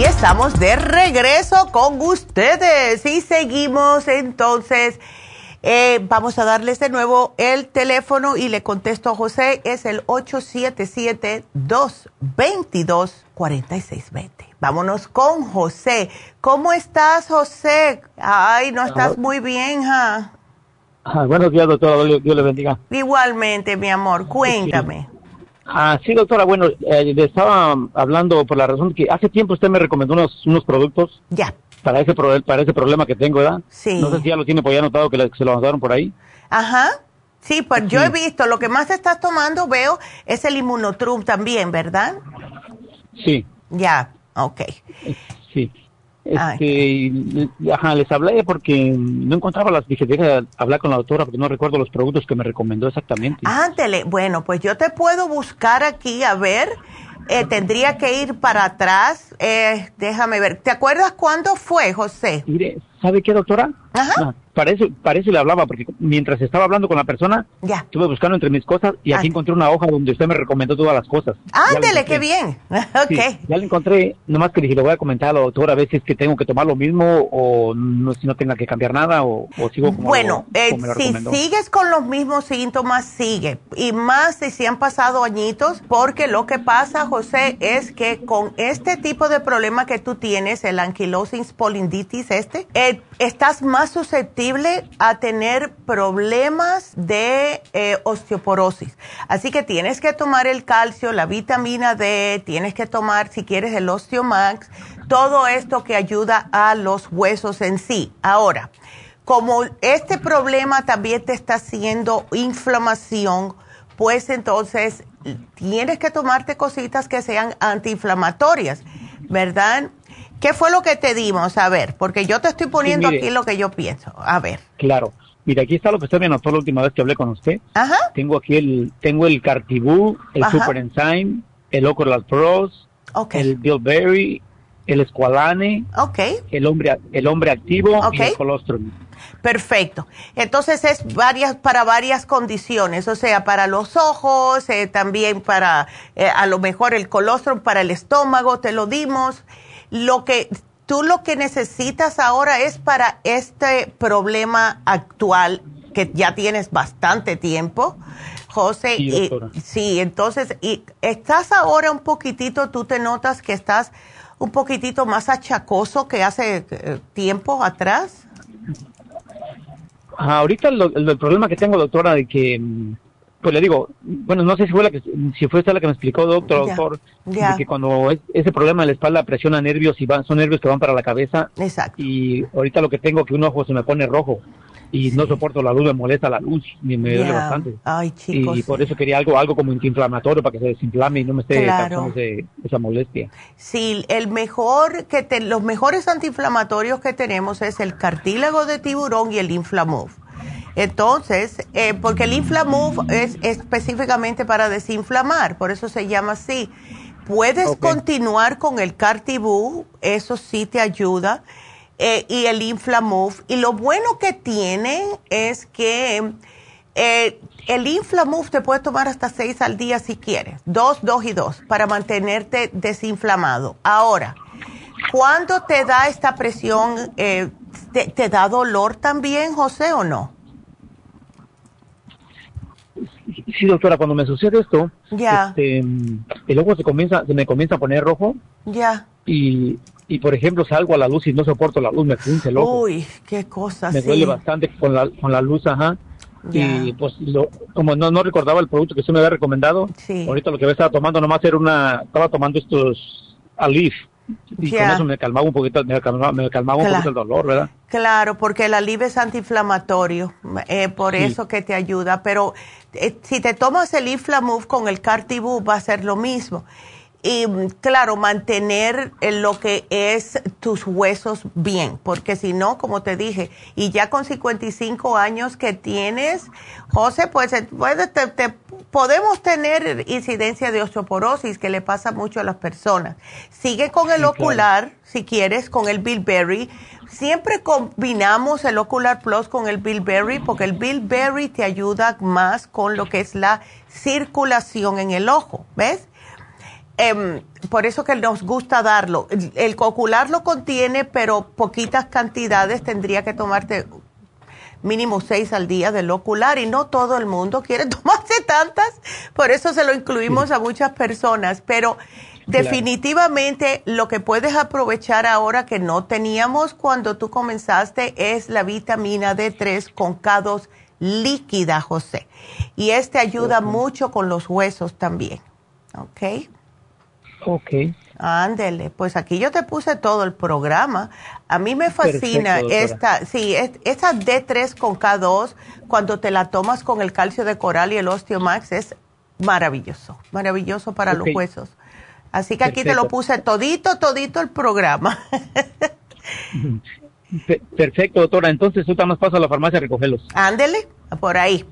Y estamos de regreso con ustedes y seguimos entonces. Eh, vamos a darles de nuevo el teléfono y le contesto a José, es el 877-222-4620. Vámonos con José. ¿Cómo estás, José? Ay, no estás muy bien, ¿ja? Ah, buenos días, doctora. Dios le bendiga. Igualmente, mi amor, cuéntame. Ah, sí, doctora. Bueno, eh, le estaba hablando por la razón que hace tiempo usted me recomendó unos, unos productos. Ya. Para ese, para ese problema que tengo, ¿verdad? Sí. No sé si ya lo tiene, pues ya notado que, se lo mandaron por ahí. Ajá. Sí, pues yo he visto, lo que más estás tomando, veo, es el inmunotrum también, ¿verdad? Sí. Ya, ok. Sí. Este, ajá, les hablé porque no encontraba las, dije, deja hablar con la doctora porque no recuerdo los productos que me recomendó exactamente. Ándele, bueno, pues yo te puedo buscar aquí a ver, eh, tendría que ir para atrás, eh, déjame ver, ¿te acuerdas cuándo fue, José? Mire, ¿sabe qué, doctora? Ajá. para, eso, para eso le hablaba, porque mientras estaba hablando con la persona, ya. estuve buscando entre mis cosas y aquí encontré una hoja donde usted me recomendó todas las cosas. Ándele, qué bien. [LAUGHS] ok. ya la encontré, nomás que dije, le voy a comentar a la doctora a ver si es que tengo que tomar lo mismo o no, si no tenga que cambiar nada o, sigo como Bueno, lo, eh, si sigues con los mismos síntomas, sigue. Y más si se han pasado añitos, porque lo que pasa, José, es que con este tipo de problema que tú tienes, el anquilosis spondylitis este, eh, estás más susceptible a tener problemas de eh, osteoporosis. Así que tienes que tomar el calcio, la vitamina D, tienes que tomar, si quieres, el Osteomax, todo esto que ayuda a los huesos en sí. Ahora, como este problema también te está haciendo inflamación, pues entonces tienes que tomarte cositas que sean antiinflamatorias, ¿verdad? ¿Qué fue lo que te dimos? A ver, porque yo te estoy poniendo aquí lo que yo pienso. A ver. Claro. Mira, aquí está lo que usted me anotó la última vez que hablé con usted. Ajá. Tengo aquí el, tengo el Cartibú, el Super Enzyme, el Ocoral Pros, el Bilberry, el Esqualane, okay. el hombre, el hombre activo y el colostrum. Perfecto. Entonces es varias para varias condiciones, o sea, para los ojos, eh, también para eh, a lo mejor el colostrum, para el estómago, te lo dimos. Lo que tú lo que necesitas ahora es para este problema actual que ya tienes bastante tiempo, José. Sí, sí, entonces, y estás ahora un poquitito, tú te notas que estás un poquitito más achacoso que hace eh, tiempo atrás. ahorita el, problema que tengo, doctora, de que mm, pues le digo, bueno, no sé si fue la que si fue esta la que me explicó doctor, doctor, de que cuando ese problema de la espalda presiona nervios y van, son nervios que van para la cabeza. Exacto. Y ahorita lo que tengo que un ojo se me pone rojo y no soporto la luz, me molesta la luz, me, me duele bastante. Ay, chicos. Y por eso quería algo algo como antiinflamatorio para que se desinflame y no me esté causando esa molestia. Sí, el mejor que te, los mejores antiinflamatorios que tenemos es el cartílago de tiburón y el Inflamove. Entonces, eh, porque el Inflamove es específicamente para desinflamar, por eso se llama así. Puedes continuar con el Cartibú, eso sí te ayuda, eh, y el Inflamove. Y lo bueno que tiene es que eh, el Inflamove te puede tomar hasta seis al día si quieres, dos, dos y dos, para mantenerte desinflamado. Ahora, ¿cuándo te da esta presión? te, da dolor también, José, o no? Sí, doctora, cuando me sucede esto. Este, el ojo se comienza, se me comienza a poner rojo. Ya. Y, y por ejemplo salgo a la luz y no soporto la luz, me punce el ojo. Uy, qué cosa. Me duele bastante con la, con la luz, ajá. Y pues como no, no recordaba el producto que usted me había recomendado, ahorita lo que estaba tomando nomás era una, estaba tomando estos Alif, y con eso me calmaba un poquito, me calmaba, me calmaba un poquito el dolor, ¿verdad? Claro, porque el alivio es antiinflamatorio, eh, por eso que te ayuda. Pero eh, si te tomas el Inflamove con el Cartibú va a ser lo mismo y claro, mantener lo que es tus huesos bien, porque si no, como te dije, y ya con 55 años que tienes, José, pues eh, te, podemos tener incidencia de osteoporosis que le pasa mucho a las personas. Sigue con el ocular, si quieres, con el bilberry. Siempre combinamos el ocular plus con el bilberry porque el bilberry te ayuda más con lo que es la circulación en el ojo, ¿ves? Em, por eso que nos gusta darlo. El, cocular lo contiene, pero poquitas cantidades tendría que tomarte mínimo seis al día del ocular y no todo el mundo [LAUGHS] quiere tomarse tantas, por eso se lo incluimos a muchas personas, pero definitivamente lo que puedes aprovechar ahora que no teníamos cuando tú comenzaste es la vitamina D3 con K2 líquida, José. Y este ayuda mucho con los huesos también. ¿Ok? Ok. Ándele, pues aquí yo te puse todo el programa. A mí me fascina esta, sí, esta D3 con K2, cuando te la tomas con el calcio de coral y el Osteomax, es maravilloso, maravilloso para los huesos. Así que aquí te lo puse todito, todito el programa. [LAUGHS] Perfecto, doctora. Entonces, tú más paso a la farmacia a recogerlos. Ándele, por ahí.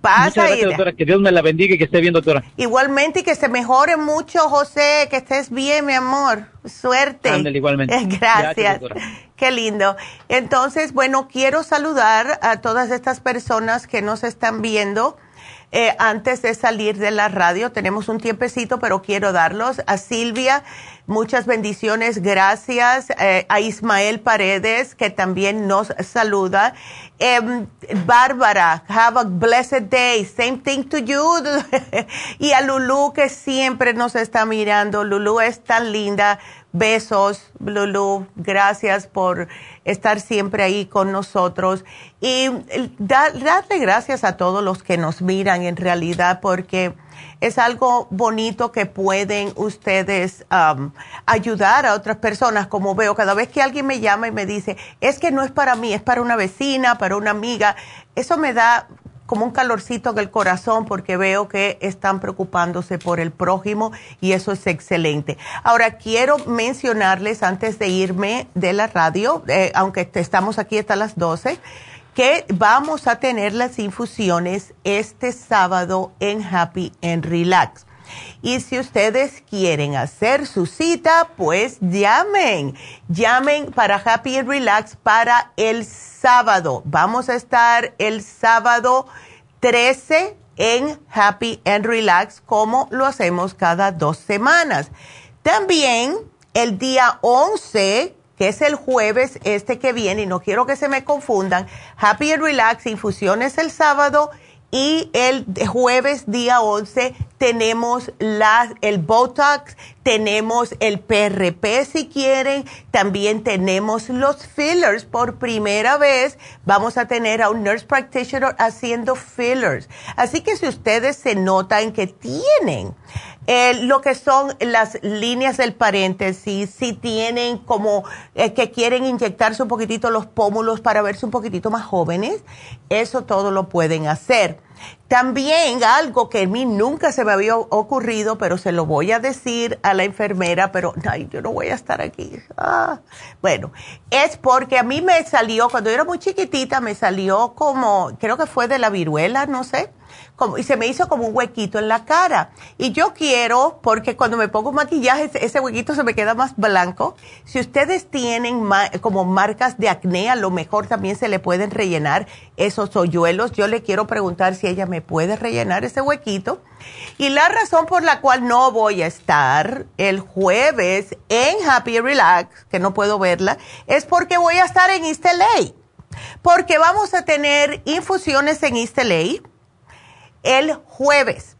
Pasa muchas gracias, doctora. Que Dios me la bendiga y que esté bien, doctora. Igualmente y que se mejore mucho, José. Que estés bien, mi amor. Suerte. Ándele, igualmente. [LAUGHS] Gracias. Qué lindo. Entonces, bueno, quiero saludar a todas estas personas que nos están viendo. Eh, antes de salir de la radio, tenemos un tiempecito, pero quiero darlos a Silvia Muchas bendiciones, gracias eh, a Ismael Paredes, que también nos saluda. Em, Bárbara, have a blessed day. Same thing to you. [LAUGHS] y a Lulu, que siempre nos está mirando. Lulu es tan linda. Besos, Lulu. Gracias por estar siempre ahí con nosotros. Y eh, darle gracias a todos los que nos miran en realidad, porque es algo bonito que pueden ustedes ayudar a otras personas, como veo cada vez que alguien me llama y me dice, es que no es para mí, es para una vecina, para una amiga, eso me da como un calorcito en el corazón porque veo que están preocupándose por el prójimo y eso es excelente. Ahora quiero mencionarles antes de irme de la radio, eh, aunque estamos aquí hasta las 12, que vamos a tener las infusiones este sábado en Happy and Relax. Y si ustedes quieren hacer su cita, pues llamen. Llamen para Happy and Relax para el sábado. Vamos a estar el sábado 13 en Happy and Relax como lo hacemos cada dos semanas. También el día 11 que es el jueves este que viene, y no quiero que se me confundan, Happy and Relax, infusiones el sábado y el jueves día 11 tenemos la, el Botox, tenemos el PRP si quieren, también tenemos los fillers. Por primera vez vamos a tener a un nurse practitioner haciendo fillers. Así que si ustedes se notan que tienen eh, lo que son las líneas del paréntesis, si tienen como eh, que quieren inyectarse un poquitito los pómulos para verse un poquitito más jóvenes, eso todo lo pueden hacer. También algo que a mí nunca se me había ocurrido, pero se lo voy a decir a la enfermera, pero ay, yo no voy a estar aquí. Ah, bueno, es porque a mí me salió, cuando yo era muy chiquitita, me salió como, creo que fue de la viruela, no sé y se me hizo como un huequito en la cara. Y yo quiero, porque cuando me pongo maquillaje, ese huequito se me queda más blanco. Si ustedes tienen como marcas de acné, a lo mejor también se le pueden rellenar esos hoyuelos. Yo le quiero preguntar si ella me puede rellenar ese huequito. Y la razón por la cual no voy a estar el jueves en Happy Relax, que no puedo verla, es porque voy a estar en East. Porque vamos a tener infusiones en East el jueves.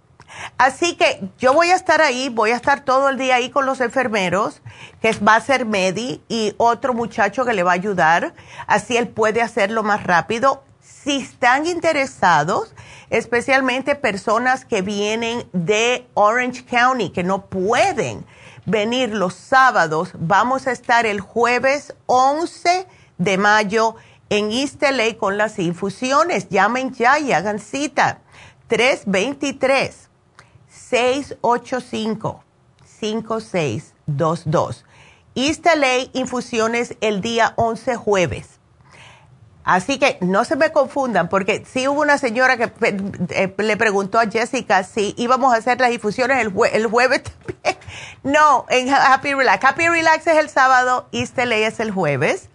Así que yo voy a estar ahí, voy a estar todo el día ahí con los enfermeros, que va a ser Medi y otro muchacho que le va a ayudar, así él puede hacerlo más rápido. Si están interesados, especialmente personas que vienen de Orange County, que no pueden venir los sábados, vamos a estar el jueves 11 de mayo en East LA con las infusiones. Llamen ya y hagan cita. 323-685-5622. East LA infusiones el día 11 jueves. Así que no se me confundan, porque sí hubo una señora que eh, le preguntó a Jessica si íbamos a hacer las infusiones el, jueves [LAUGHS] también. No, en Happy Relax. Happy Relax es el sábado, LA es el jueves.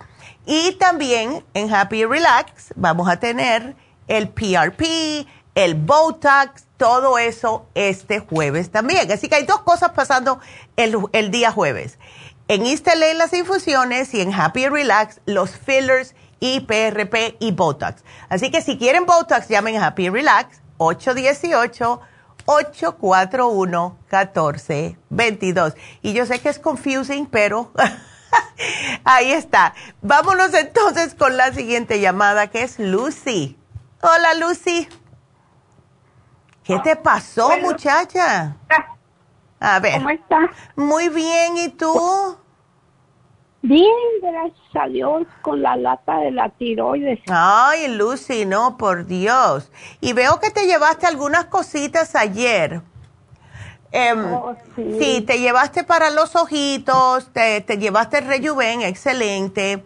Y también en Happy Relax vamos a tener el PRP, el Botox, todo eso este jueves también. Así que hay dos cosas pasando el, día jueves. En LA las infusiones y en Happy Relax los fillers y PRP y Botox. Así que si quieren Botox, llamen a Happy Relax 818-841-1422. Y yo sé que es confusing, pero [LAUGHS] ahí está. Vámonos entonces con la siguiente llamada que es Lucy. Hola Lucy. ¿Qué te pasó, muchacha? A ver. ¿Cómo estás? Muy bien, ¿y tú? Bien, gracias a Dios, con la lata de la tiroides. Ay, Lucy, no, por Dios. Y veo que te llevaste algunas cositas ayer. Em, oh, sí. te llevaste para los ojitos, te, te llevaste el Rejuven, excelente.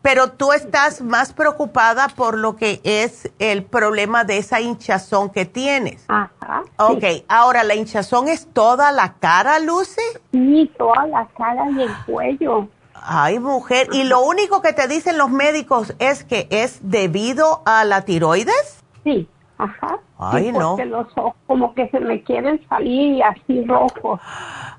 Pero tú estás más preocupada por lo que es el problema de esa hinchazón que tienes. Ajá. Ok, ahora, ¿la hinchazón es toda la cara, Lucy? Sí, toda la cara y el cuello. Ay, mujer, ¿y lo único que te dicen los médicos es que es debido a la tiroides? Sí, ajá. Ay, no. Porque los ojos como que se me quieren salir así rojos.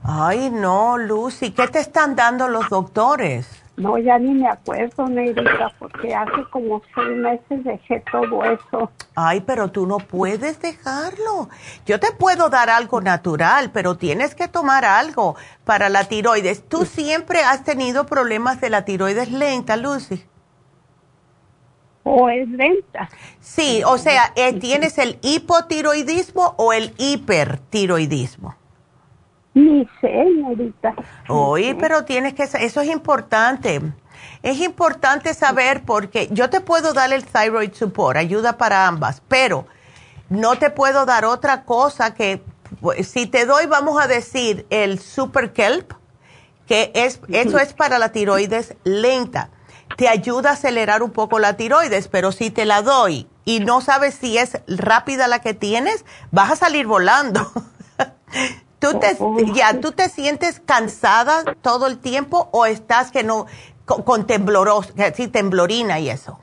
Ay, no, Lucy, ¿qué te están dando los doctores? No, ya ni me acuerdo, Negrita, porque hace como seis meses dejé todo eso. Ay, pero tú no puedes dejarlo. Yo te puedo dar algo natural, pero tienes que tomar algo para la tiroides. ¿Tú siempre has tenido problemas de la tiroides lenta, Lucy? ¿O es lenta? Sí, o sea, eh, ¿tienes el hipotiroidismo o el hipertiroidismo? Ni señorita. Oye, pero tienes que, eso es importante. Es importante saber porque yo te puedo dar el thyroid support, ayuda para ambas, pero no te puedo dar otra cosa que, pues, si te doy, vamos a decir, el super kelp, que es, eso es para la tiroides lenta. Te ayuda a acelerar un poco la tiroides, pero si te la doy y no sabes si es rápida la que tienes, vas a salir volando. [LAUGHS] ¿Tú te, oh, oh. ya, ¿Tú te sientes cansada todo el tiempo o estás que no con, temblorosa, sí, temblorina y eso?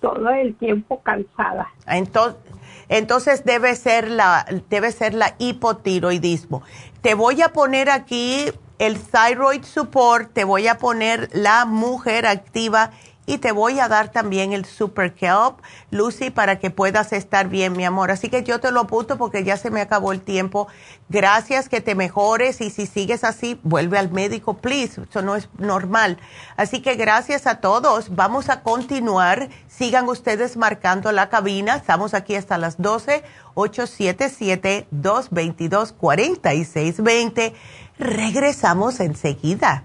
Todo el tiempo cansada. Entonces, entonces debe ser la debe ser la hipotiroidismo. Te voy a poner aquí el thyroid support, te voy a poner la mujer activa y te voy a dar también el Super Kelp, Lucy, para que puedas estar bien, mi amor. Así que yo te lo apunto porque ya se me acabó el tiempo. Gracias, que te mejores y si sigues así, vuelve al médico, please. Eso no es normal. Así que gracias a todos. Vamos a continuar. Sigan ustedes marcando la cabina. Estamos aquí hasta las 12, 877-222-4620. Regresamos enseguida.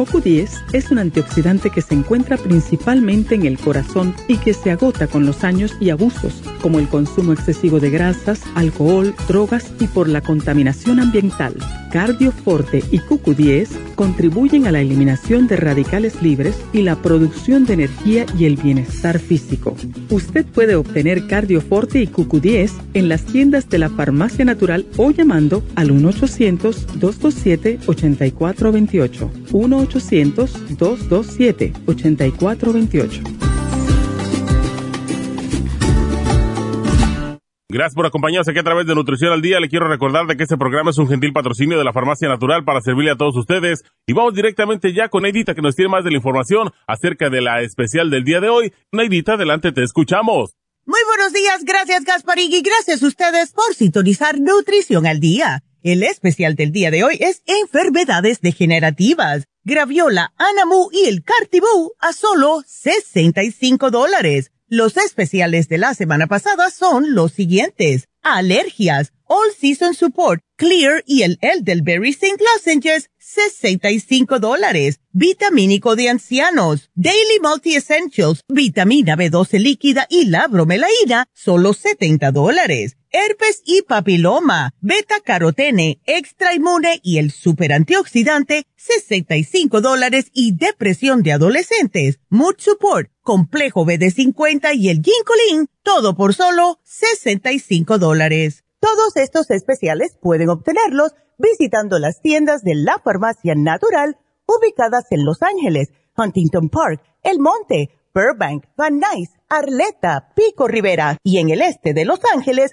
CoQ10 es un antioxidante que se encuentra principalmente en el corazón y que se agota con los años y abusos, como el consumo excesivo de grasas, alcohol, drogas y por la contaminación ambiental. Cardioforte y CoQ10 contribuyen a la eliminación de radicales libres y la producción de energía y el bienestar físico. Usted puede obtener Cardioforte y CoQ10 en las tiendas de la Farmacia Natural o llamando al 1-800-227-8428. 1-800-227-8428. Gracias por acompañarnos aquí a través de Nutrición al Día. Le quiero recordar de que este programa es un gentil patrocinio de la Farmacia Natural para servirle a todos ustedes. Y vamos directamente ya con Neidita que nos tiene más de la información acerca de la especial del día de hoy. Neidita, adelante, te escuchamos. Muy buenos días, gracias Gasparín y gracias a ustedes por sintonizar Nutrición al Día. El especial del día de hoy es enfermedades degenerativas. Graviola, Anamu y el Cartibú a solo 65 dólares. Los especiales de la semana pasada son los siguientes. Alergias, All Season Support, Clear y el Elderberry St. Lozenges, 65 dólares. Vitamínico de ancianos, Daily Multi Essentials, vitamina B12 líquida y la bromelaína, solo 70 dólares herpes y papiloma, beta carotene, extra inmune y el super antioxidante, 65 dólares y depresión de adolescentes, mood support, complejo BD50 y el ginkolin, todo por solo 65 dólares. Todos estos especiales pueden obtenerlos visitando las tiendas de la farmacia natural ubicadas en Los Ángeles, Huntington Park, El Monte, Burbank, Van Nuys, Arleta, Pico Rivera y en el este de Los Ángeles,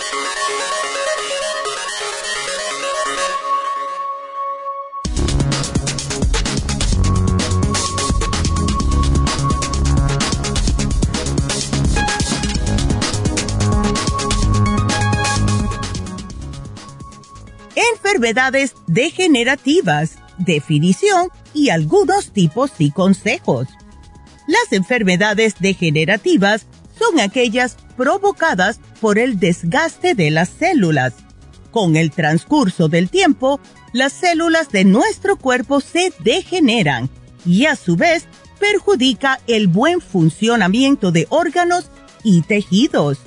Enfermedades degenerativas, definición y algunos tipos y consejos. Las enfermedades degenerativas son aquellas provocadas por el desgaste de las células. Con el transcurso del tiempo, las células de nuestro cuerpo se degeneran y a su vez perjudica el buen funcionamiento de órganos y tejidos.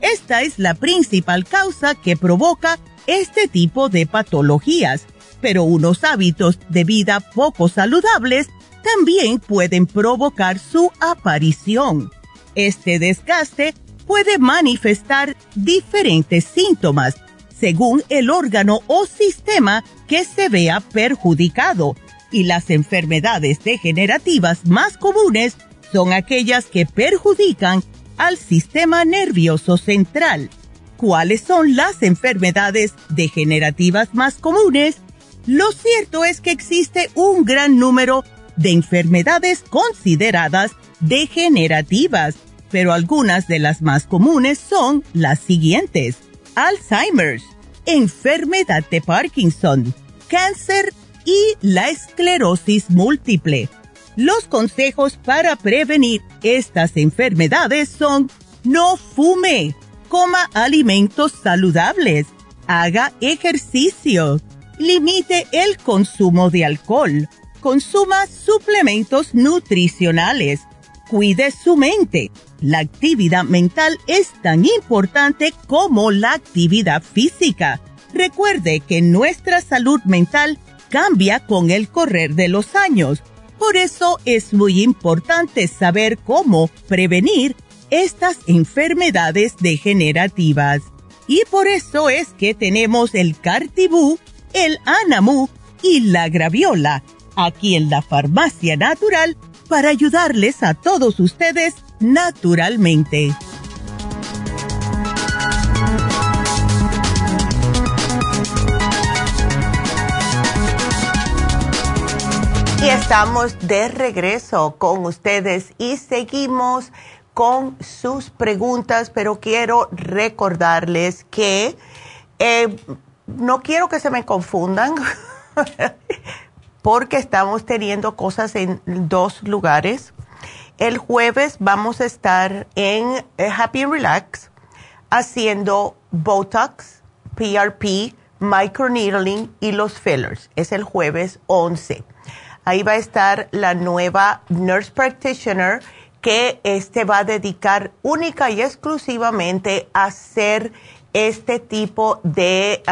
Esta es la principal causa que provoca este tipo de patologías, pero unos hábitos de vida poco saludables también pueden provocar su aparición. Este desgaste puede manifestar diferentes síntomas según el órgano o sistema que se vea perjudicado y las enfermedades degenerativas más comunes son aquellas que perjudican al sistema nervioso central cuáles son las enfermedades degenerativas más comunes, lo cierto es que existe un gran número de enfermedades consideradas degenerativas, pero algunas de las más comunes son las siguientes. Alzheimer's, enfermedad de Parkinson, cáncer y la esclerosis múltiple. Los consejos para prevenir estas enfermedades son no fume, coma alimentos saludables, haga ejercicio, limite el consumo de alcohol, consuma suplementos nutricionales, cuide su mente. La actividad mental es tan importante como la actividad física. Recuerde que nuestra salud mental cambia con el correr de los años. Por eso es muy importante saber cómo prevenir estas enfermedades degenerativas. Y por eso es que tenemos el Cartibú, el Anamu y la Graviola aquí en la Farmacia Natural para ayudarles a todos ustedes naturalmente. Y estamos de regreso con ustedes y seguimos con sus preguntas, pero quiero recordarles que eh, no quiero que se me confundan [LAUGHS] porque estamos teniendo cosas en dos lugares. El jueves vamos a estar en eh, Happy Relax haciendo Botox, PRP, microneedling y los fillers. Es el jueves 11. Ahí va a estar la nueva nurse practitioner que este va a dedicar única y exclusivamente a hacer este tipo de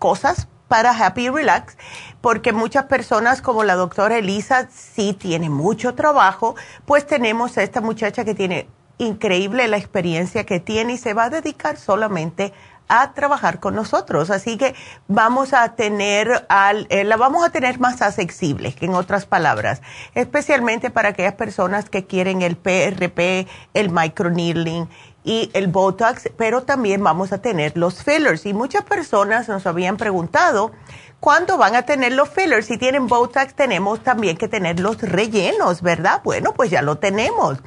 cosas para Happy Relax, porque muchas personas como la doctora Elisa sí tiene mucho trabajo, pues tenemos a esta muchacha que tiene increíble la experiencia que tiene y se va a dedicar solamente a trabajar con nosotros. Así que vamos a tener, al, eh, la vamos a tener más accesible, en otras palabras, especialmente para aquellas personas que quieren el PRP, el microneedling y el Botox, pero también vamos a tener los fillers. Y muchas personas nos habían preguntado, ¿cuándo van a tener los fillers? Si tienen Botox, tenemos también que tener los rellenos, ¿verdad? Bueno, pues ya lo tenemos.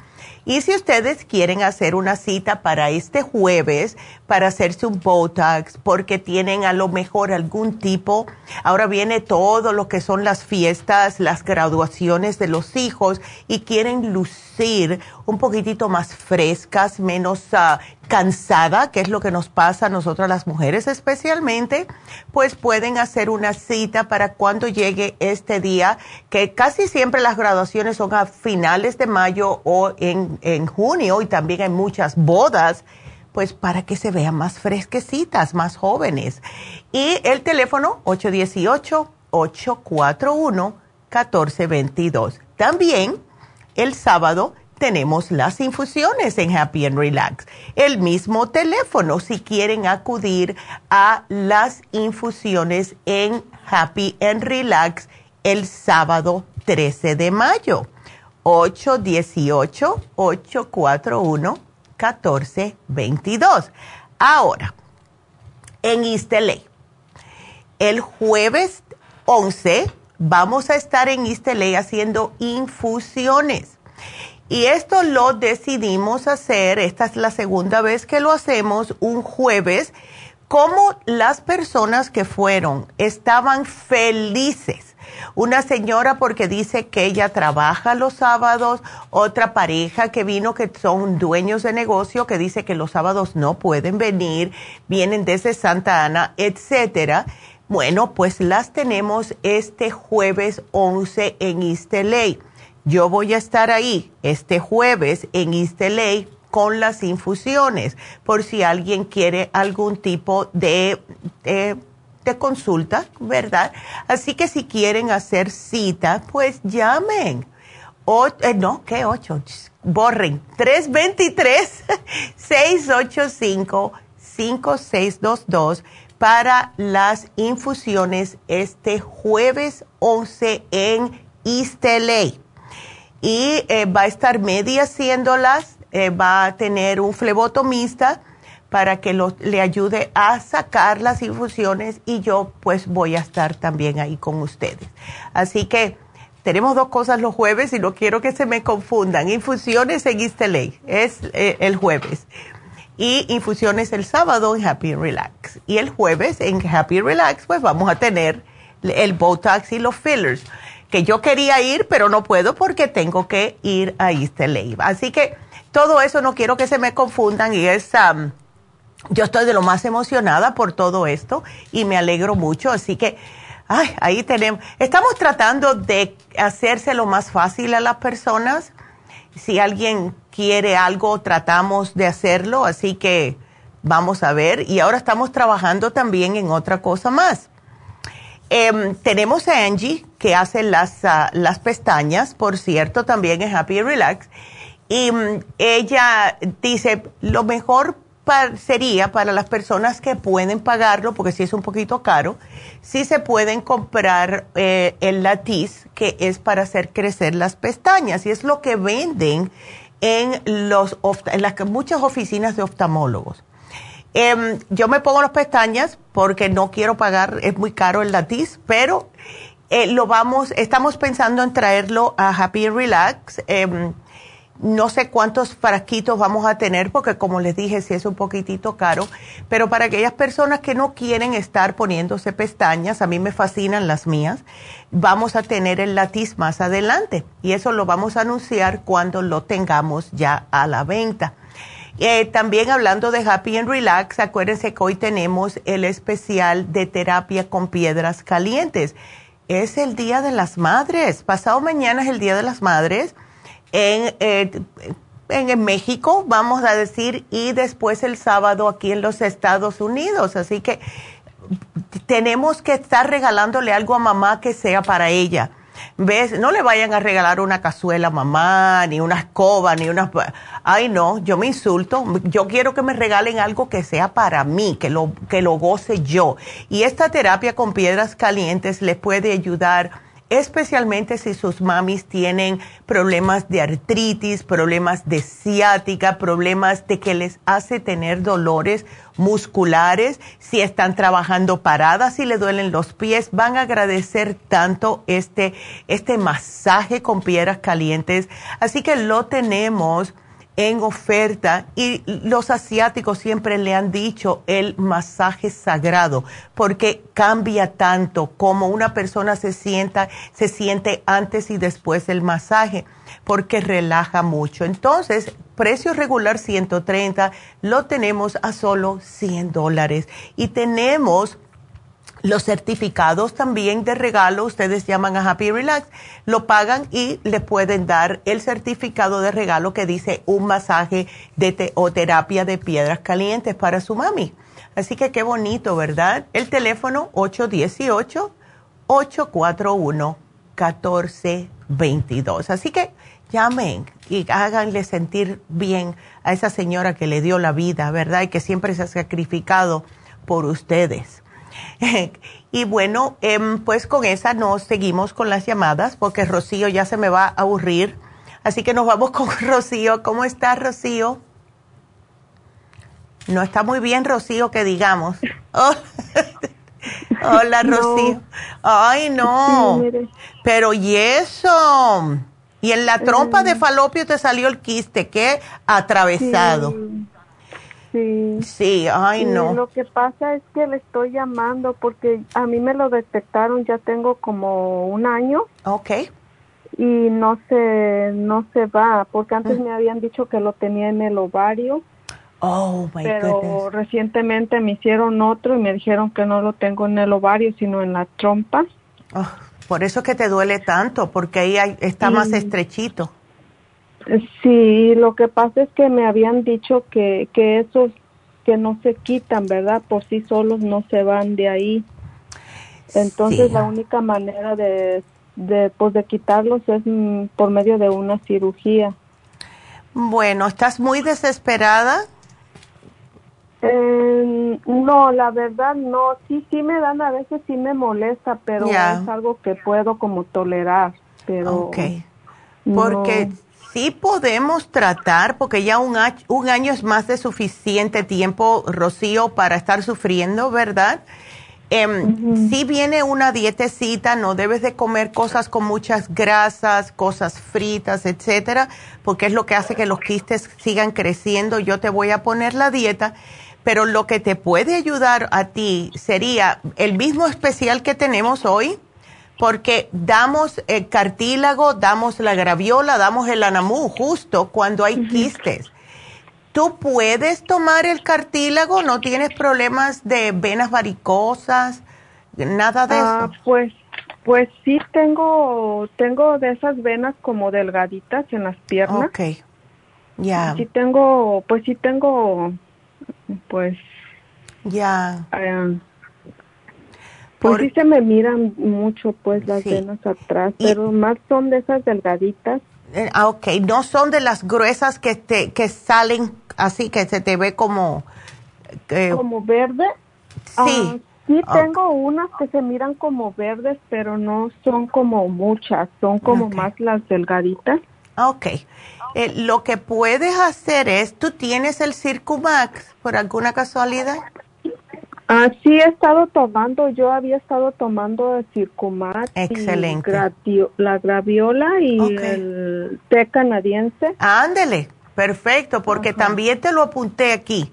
Y si ustedes quieren hacer una cita para este jueves, para hacerse un Botox, porque tienen a lo mejor algún tipo, ahora viene todo lo que son las fiestas, las graduaciones de los hijos y quieren lucir un poquitito más frescas, menos uh, cansada, que es lo que nos pasa a nosotras las mujeres especialmente, pues pueden hacer una cita para cuando llegue este día, que casi siempre las graduaciones son a finales de mayo o en, en junio y también hay muchas bodas pues para que se vean más fresquecitas, más jóvenes. Y el teléfono 818-841-1422. También el sábado tenemos las infusiones en Happy and Relax. El mismo teléfono si quieren acudir a las infusiones en Happy and Relax el sábado 13 de mayo. 818-841 1422. Ahora, en Isteley, el jueves 11 vamos a estar en Isteley haciendo infusiones. Y esto lo decidimos hacer, esta es la segunda vez que lo hacemos, un jueves, como las personas que fueron estaban felices una señora porque dice que ella trabaja los sábados, otra pareja que vino que son dueños de negocio que dice que los sábados no pueden venir, vienen desde Santa Ana, etcétera. Bueno, pues las tenemos este jueves 11 en East Yo voy a estar ahí este jueves en East con las infusiones, por si alguien quiere algún tipo de consulta, ¿verdad? Así que si quieren hacer cita, pues llamen. O, eh, no, ¿qué ocho? Borren. 323-685-5622 para las infusiones este jueves 11 en East Y eh, va a estar media haciéndolas, eh, va a tener un flebotomista para que le ayude a sacar las infusiones y yo pues voy a estar también ahí con ustedes. Así que tenemos dos cosas los jueves y no quiero que se me confundan. Infusiones en Isteley es eh, el jueves y infusiones el sábado en Happy Relax. Y el jueves en Happy Relax pues vamos a tener el Botox y los fillers que yo quería ir pero no puedo porque tengo que ir a Isteley. Así que todo eso no quiero que se me confundan y es... Um, yo estoy de lo más emocionada por todo esto y me alegro mucho, así que ay, ahí tenemos, estamos tratando de hacerse lo más fácil a las personas. Si alguien quiere algo, tratamos de hacerlo, así que vamos a ver. Y ahora estamos trabajando también en otra cosa más. Em, tenemos a Angie que hace las, ah, las pestañas, por cierto, también en Happy Relax. Y mm, ella dice, lo mejor sería para las personas que pueden pagarlo, porque si es un poquito caro, si se pueden comprar eh, el latiz, que es para hacer crecer las pestañas, y es lo que venden en, los, en las muchas oficinas de oftalmólogos. Em, yo me pongo las pestañas porque no quiero pagar, es muy caro el latiz, pero eh, lo vamos, estamos pensando en traerlo a Happy Relax. No sé cuántos frasquitos vamos a tener porque como les dije, sí es un poquitito caro, pero para aquellas personas que no quieren estar poniéndose pestañas, a mí me fascinan las mías, vamos a tener el latiz más adelante y eso lo vamos a anunciar cuando lo tengamos ya a la venta. Eh, también hablando de Happy and Relax, acuérdense que hoy tenemos el especial de terapia con piedras calientes. Es el Día de las Madres. Pasado mañana es el Día de las Madres eh, en, en, México, vamos a decir, y después el sábado aquí en los Estados Unidos. Así que tenemos que estar regalándole algo a mamá que sea para ella. ¿Ves? No le vayan a regalar una cazuela a mamá, ni una escoba, ni una... Ay, no, yo me insulto. Yo quiero que me regalen algo que sea para mí, que lo, que lo goce yo. Y esta terapia con piedras calientes les puede ayudar especialmente si sus mamis tienen problemas de artritis, problemas de ciática, problemas de que les hace tener dolores musculares, si están trabajando paradas, si le duelen los pies, van a agradecer tanto este, este masaje con piedras calientes. Así que lo tenemos en oferta y los asiáticos siempre le han dicho el masaje sagrado porque cambia tanto como una persona se sienta, se siente antes y después del masaje porque relaja mucho. Entonces, precio regular 130 lo tenemos a solo 100 dólares y tenemos los certificados también de regalo, ustedes llaman a Happy Relax, lo pagan y le pueden dar el certificado de regalo que dice un masaje de o terapia de piedras calientes para su mami. Así que qué bonito, ¿verdad? El teléfono 818-841-1422. Así que llamen y háganle sentir bien a esa señora que le dio la vida, ¿verdad? Y que siempre se ha sacrificado por ustedes. [LAUGHS] y bueno, em, pues con esa nos seguimos con las llamadas porque Rocío ya se me va a aburrir. Así que nos vamos [LAUGHS] con Rocío. ¿Cómo está Rocío? No está muy bien Rocío, que digamos. [LAUGHS] Oh. Hola Rocío. Ay, no. Pero y eso. Y en la trompa de falopio te salió el quiste, qué atravesado. Sí. Sí, ay no. Lo que pasa es que le estoy llamando porque a mí me lo detectaron, ya tengo como un año. Ok. Y no se, no se va, porque antes mm. me habían dicho que lo tenía en el ovario. Oh, my pero recientemente me hicieron otro y me dijeron que no lo tengo en el ovario, sino en la trompa. Oh, por eso que te duele tanto, porque ahí está más estrechito. Sí, lo que pasa es que me habían dicho que, que esos que no se quitan, ¿verdad? Por sí solos no se van de ahí. Entonces la única manera de, de, pues, de quitarlos es mm, por medio de una cirugía. Bueno, ¿estás muy desesperada? Eh, no, la verdad no. Sí, sí me dan, a veces sí me molesta, pero es algo que puedo como tolerar. Pero ok. Porque sí podemos tratar, porque ya un, un año es más de suficiente tiempo, Rocío, para estar sufriendo, ¿verdad? Em, si viene una dietecita, no debes de comer cosas con muchas grasas, cosas fritas, etcétera, porque es lo que hace que los quistes sigan creciendo. Yo te voy a poner la dieta, pero lo que te puede ayudar a ti sería el mismo especial que tenemos hoy, porque damos el cartílago, damos la graviola, damos el anamú justo cuando hay quistes. ¿Tú puedes tomar el cartílago? ¿No tienes problemas de venas varicosas? Nada de ah, eso. Pues, pues sí tengo, tengo de esas venas como delgaditas en las piernas. Ok, ya. Sí tengo, pues sí tengo, pues. Ya. Eh, pues sí se me miran mucho pues las venas atrás, pero más son de esas delgaditas. Eh, ah, ok, no son de las gruesas que te que salen así que se te ve como eh, como verde. Sí. Ah, sí tengo unas que se miran como verdes, pero no son como muchas, son como más las delgaditas. Ok. Eh, lo que puedes hacer es, ¿tú tienes el Circumax por alguna casualidad? Ah, sí, he estado tomando, yo había estado tomando el Circumat. Excelente. la graviola y el té canadiense. Ándele, perfecto, porque también te lo apunté aquí.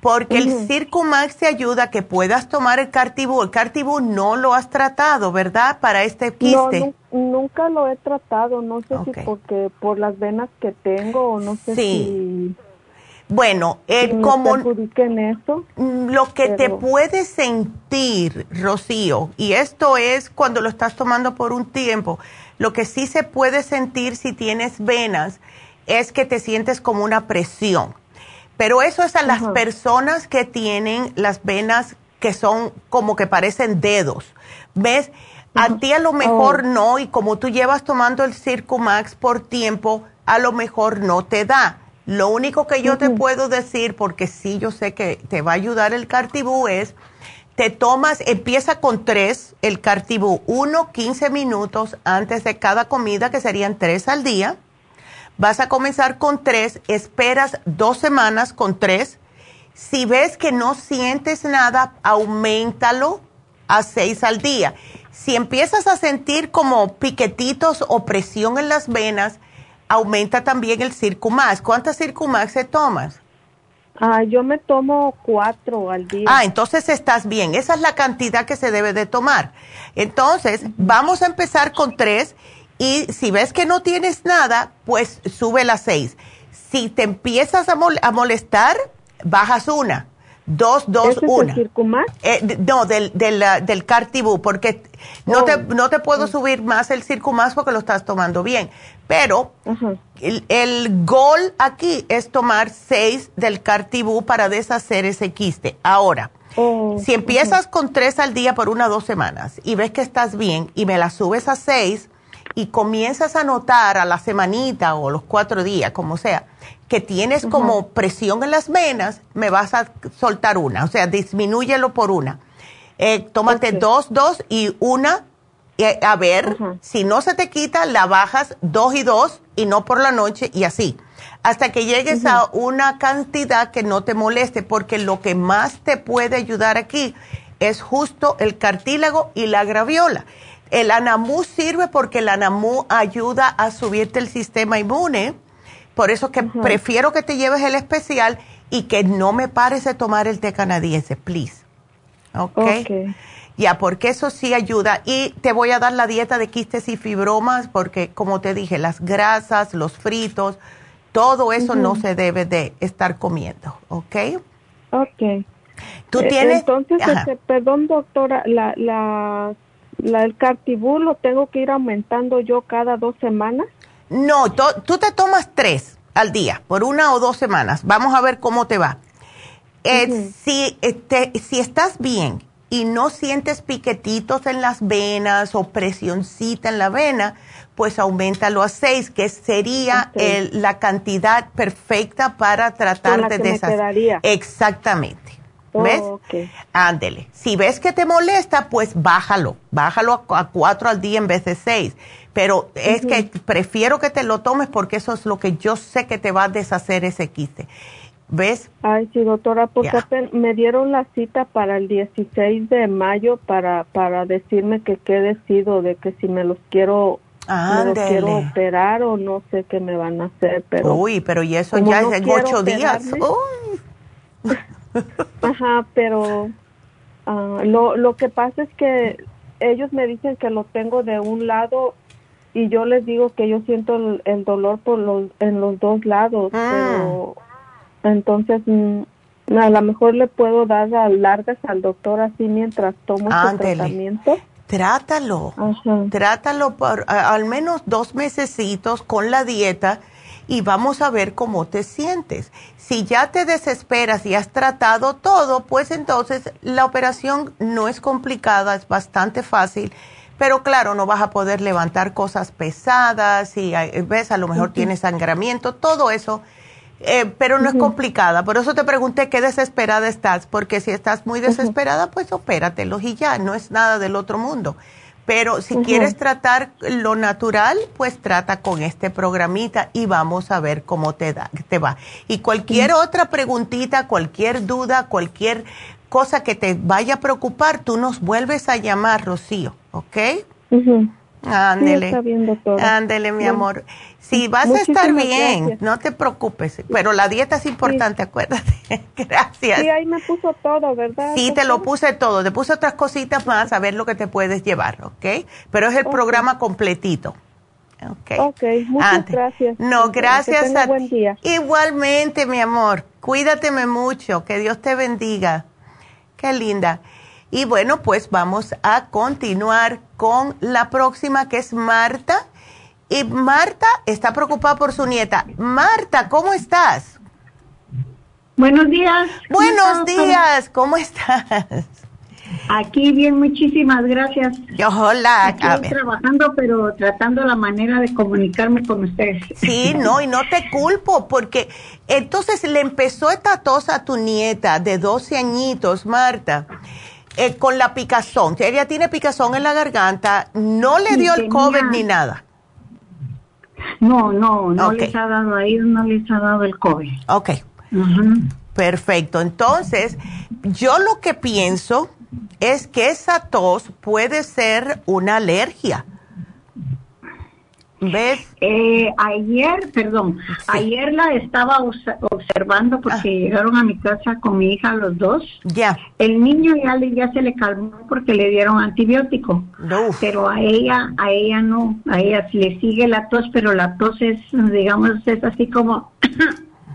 Porque el Circumax te ayuda a que puedas tomar el Cartibú. El Cartibú no lo has tratado, ¿verdad? Para este quiste. No, nunca lo he tratado. No sé si porque por las venas que tengo o no sé si bueno, eh, como eso, mm, lo que te puedes sentir, Rocío, y esto es cuando lo estás tomando por un tiempo, lo que sí se puede sentir si tienes venas es que te sientes como una presión. Pero eso es a las personas que tienen las venas que son como que parecen dedos. ¿Ves? A ti a lo mejor oh. no, y como tú llevas tomando el Circumax por tiempo, a lo mejor no te da. Lo único que yo te puedo decir, porque sí yo sé que te va a ayudar el Cartibú, es te tomas, empieza con tres, el Cartibú, uno, 15 minutos antes de cada comida, que serían tres al día. Vas a comenzar con tres, esperas dos semanas con tres. Si ves que no sientes nada, aumentalo a seis al día. Si empiezas a sentir como piquetitos o presión en las venas, aumenta también el Circumax. ¿Cuántas Circumax se tomas? Ah, yo me tomo cuatro al día. Ah, entonces estás bien. Esa es la cantidad que se debe de tomar. Entonces, vamos a empezar con tres y si ves que no tienes nada, pues sube las seis. Si te empiezas a, molestar, bajas una. Dos, dos, una. Es eh, no, del, del, del Cartibú, porque no, te, oh. no te puedo mm. subir más el Circumás porque lo estás tomando bien. Pero el, gol aquí es tomar seis del Cartibú para deshacer ese quiste. Ahora, oh, si empiezas con tres al día por una o dos semanas y ves que estás bien y me la subes a seis y comienzas a notar a la semanita o los cuatro días, como sea, que tienes como presión en las venas, me vas a soltar una, o sea, disminúyelo por una. Eh, tómate dos, dos y una, a ver, si no se te quita, la bajas dos y dos y no por la noche y así, hasta que llegues a una cantidad que no te moleste, porque lo que más te puede ayudar aquí es justo el cartílago y la graviola. El anamú sirve porque el anamú ayuda a subirte el sistema inmune por eso que prefiero que te lleves el especial y que no me pares de tomar el té canadiense, please. ¿Ok? okay. Ya, porque eso sí ayuda. Y te voy a dar la dieta de quistes y fibromas porque, como te dije, las grasas, los fritos, todo eso no se debe de estar comiendo, ¿ok? Ok. ¿Tú eh, tienes? Entonces, este, perdón, doctora, la, la, la, el cartibú lo tengo que ir aumentando yo cada dos semanas. No, tú te tomas tres al día por una o dos semanas. Vamos a ver cómo te va. Eh, si, este, si estás bien y no sientes piquetitos en las venas o presioncita en la vena, pues aumentalo a seis, que sería la cantidad perfecta para tratarte de esas. Exactamente. Oh, ¿Ves? Ándele. Si ves que te molesta, pues bájalo. Bájalo a, cuatro al día en vez de seis. Pero es que prefiero que te lo tomes porque eso es lo que yo sé que te va a deshacer ese quiste. ¿Ves? Ay, sí, doctora, porque me dieron la cita para el 16 de mayo para, para decirme que qué decido de que si me los quiero quiero operar o no sé qué me van a hacer, pero... Uy, pero y eso ya es en ocho días. [LAUGHS] [LAUGHS] Ajá, pero ah, lo, lo que pasa es que ellos me dicen que lo tengo de un lado y yo les digo que yo siento el, dolor por los en los dos lados ah. pero entonces mm, a lo mejor le puedo dar largas al doctor así mientras tomo su tratamiento. Trátalo. Trátalo por al menos dos mesecitos con la dieta y vamos a ver cómo te sientes. Si ya te desesperas y has tratado todo, pues entonces la operación no es complicada, es bastante fácil pero claro, no vas a poder levantar cosas pesadas y ves, a lo mejor tienes sangramiento, todo eso, eh, pero no es complicada. Por eso te pregunté qué desesperada estás, porque si estás muy desesperada, pues opératelos y ya, no es nada del otro mundo. Pero si quieres tratar lo natural, pues trata con este programita y vamos a ver cómo te, da, te va. Y cualquier otra preguntita, cualquier duda, cualquier cosa que te vaya a preocupar, tú nos vuelves a llamar, Rocío, ¿ok? Ándele. Ándele, mi amor. Sí, vas a estar bien, no te preocupes. Pero la dieta es importante, acuérdate. [LAUGHS] gracias. Sí, ahí me puso todo, ¿verdad? Sí, te lo puse todo. Te puse otras cositas más a ver lo que te puedes llevar, ¿ok? Pero es el programa completito. Ok, okay muchas gracias. No, gracias a buen día. Igualmente, mi amor. Cuídateme mucho. Que Dios te bendiga. Qué linda. Y bueno, pues vamos a continuar con la próxima que es Marta. Y Marta está preocupada por su nieta. Marta, ¿cómo estás? Buenos días. Buenos días, ¿cómo estás? Aquí bien, muchísimas gracias. Hola. Estoy trabajando, pero tratando la manera de comunicarme con ustedes. Sí, no, y no te culpo, porque entonces le empezó esta tos a tu nieta de 12 añitos, Marta. Eh, con la picazón, que ella tiene picazón en la garganta, no le dio el COVID ni nada. No, no, no les ha dado ahí, no les ha dado el COVID. Ok. Perfecto. Entonces, yo lo que pienso es que esa tos puede ser una alergia. ¿Ves? Eh, ayer, perdón, ayer la estaba observando porque ah. llegaron a mi casa con mi hija los dos. Ya. El niño ya, le, ya se le calmó porque le dieron antibiótico. Pero a ella, a ella no, a ella le sigue la tos, pero la tos es, digamos, es así como... [COUGHS]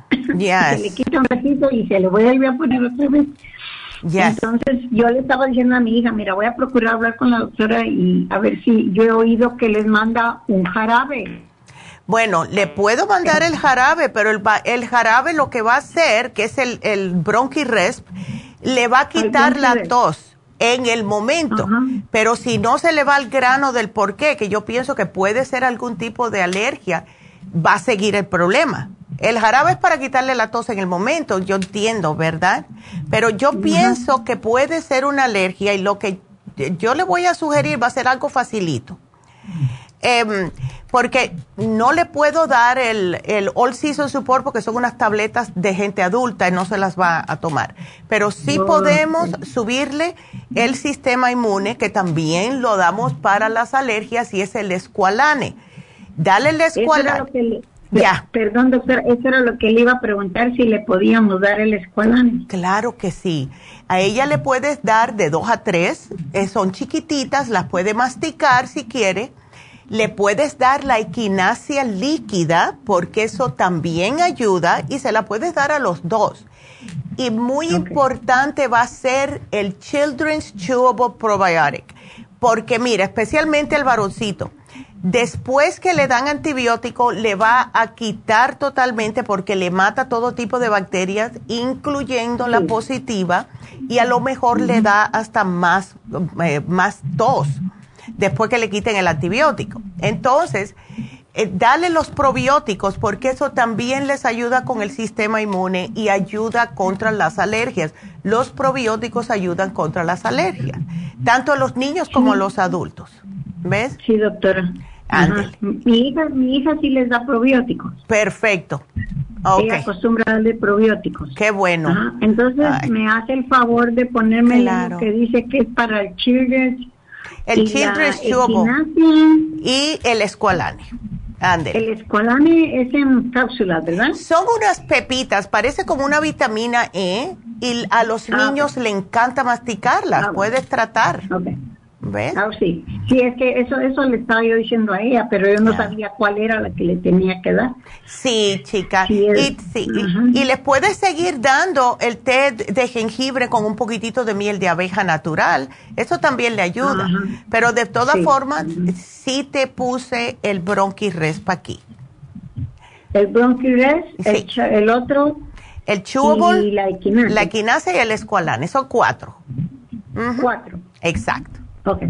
se le quita un ratito y se le vuelve a poner otra vez. Entonces yo le estaba diciendo a mi hija, mira, voy a procurar hablar con la doctora y a ver si yo he oído que les manda un jarabe. Bueno, le puedo mandar el jarabe, pero el, el jarabe lo que va a hacer, que es el, el bronquiresp, le va a quitar la tos en el momento. Pero si no se le va al grano del por qué, que yo pienso que puede ser algún tipo de alergia, va a seguir el problema. El jarabe es para quitarle la tos en el momento, yo entiendo, ¿verdad? Pero yo pienso que puede ser una alergia y lo que yo le voy a sugerir va a ser algo facilito. Em, porque no le puedo dar el, el All Season Support porque son unas tabletas de gente adulta y no se las va a tomar. Pero sí podemos subirle el sistema inmune, que también lo damos para las alergias, y es el escualane. Dale el escualane. Ya. Perdón, doctor, eso era lo que le iba a preguntar, si le podíamos dar el escualane. Claro que sí. A ella le puedes dar de dos a tres, eh, son chiquititas, las puede masticar si quiere. Le puedes dar la equinacia líquida, porque eso también ayuda, y se la puedes dar a los dos. Y muy importante va a ser el Children's Chewable Probiotic, porque mira, especialmente el varoncito Después que le dan antibiótico, le va a quitar totalmente porque le mata todo tipo de bacterias, incluyendo la positiva, y a lo mejor le da hasta más, eh, más tos después que le quiten el antibiótico. Entonces, eh, dale los probióticos porque eso también les ayuda con el sistema inmune y ayuda contra las alergias. Los probióticos ayudan contra las alergias, tanto a los niños como a los adultos. ¿Ves? Sí, doctora. Mi hija, mi hija sí les da probióticos. Perfecto. Okay. Ella acostumbra darle probióticos. Qué bueno. Entonces me hace el favor de ponerme lo que dice que es para el Children's. El Children's y el Escualane. El Escualane es en cápsulas, ¿verdad? Son unas pepitas, parece como una vitamina E y a los ah, niños le encanta masticarlas. Ah, Puedes tratar. Okay. ¿Ves? Ah, sí. Sí, es que eso, eso le estaba yo diciendo a ella, pero yo no sabía cuál era la que le tenía que dar. Sí, chica. y, sí, y, les puedes seguir dando el té de jengibre con un poquitito de miel de abeja natural. Eso también le ayuda. Pero de todas formas, sí te puse el bronquiresp aquí. El bronquiresp, el, el, otro. El chewable, la equinacia. y el escualane. Son cuatro. Cuatro. Exacto. Ok.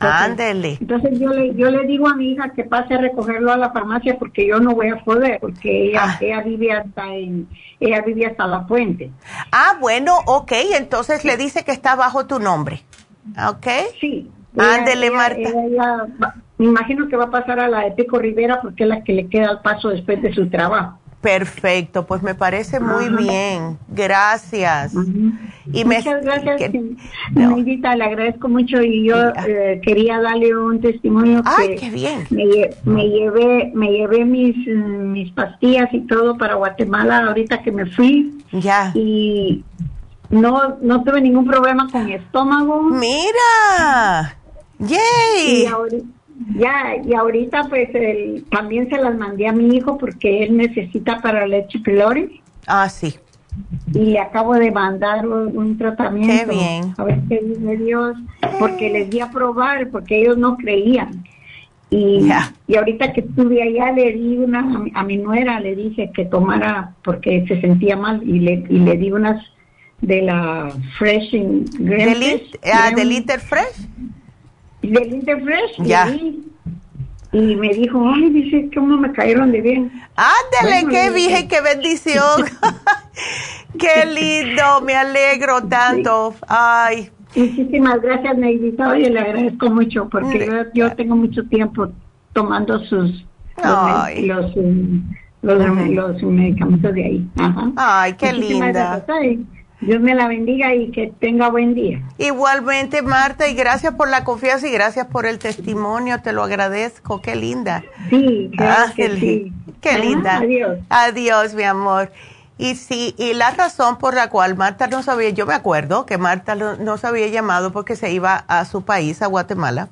Ándele. Entonces yo le, yo le digo a mi hija que pase a recogerlo a la farmacia porque yo no voy a poder, porque ella, ah. ella vive hasta en, ella vive hasta la fuente. Ah, bueno, ok, entonces le dice que está bajo tu nombre. ¿Ok? Sí. Ándele, Marta. me imagino que va a pasar a la de Pico Rivera porque es la que le queda al paso después de su trabajo. Perfecto, pues me parece muy bien. Gracias. y Muchas gracias, que, le agradezco mucho y yo eh, quería darle un testimonio Ay, qué bien. Me, llevé me llevé mis mis pastillas y todo para Guatemala ahorita que me fui. Ya. Y no no tuve ningún problema con mi estómago. Mira. Yay. Ya, y ahorita pues también se las mandé a mi hijo porque él necesita para leche pylori. Ah, sí. Y le acabo de mandar un, tratamiento. Qué bien. A ver qué dice Dios, porque les di a probar, porque ellos no creían. Y, y ahorita que estuve allá le di una, a mi, nuera le dije que tomara porque se sentía mal y le, y le di unas de la Fresh. Ah, ¿Del Inter Fresh? Del Inter Fresh. Ya. Y, me dijo, ay, dice, ¿cómo me cayeron de bien? Ándale, qué bien, qué bendición. [LAUGHS] [LAUGHS] qué lindo, me alegro tanto. Ay. Muchísimas gracias, Neidita. Oye, le agradezco mucho porque yo, tengo mucho tiempo tomando sus los, los, medicamentos de ahí. Ay, qué linda. Dios me la bendiga y que tenga buen día. Igualmente, Marta, y gracias por la confianza y gracias por el testimonio, te lo agradezco, qué linda. Sí, ah, qué, Qué linda. Adiós. Adiós, mi amor. Y sí, y la razón por la cual Marta no sabía, yo me acuerdo que Marta no se había llamado porque se iba a su país, a Guatemala,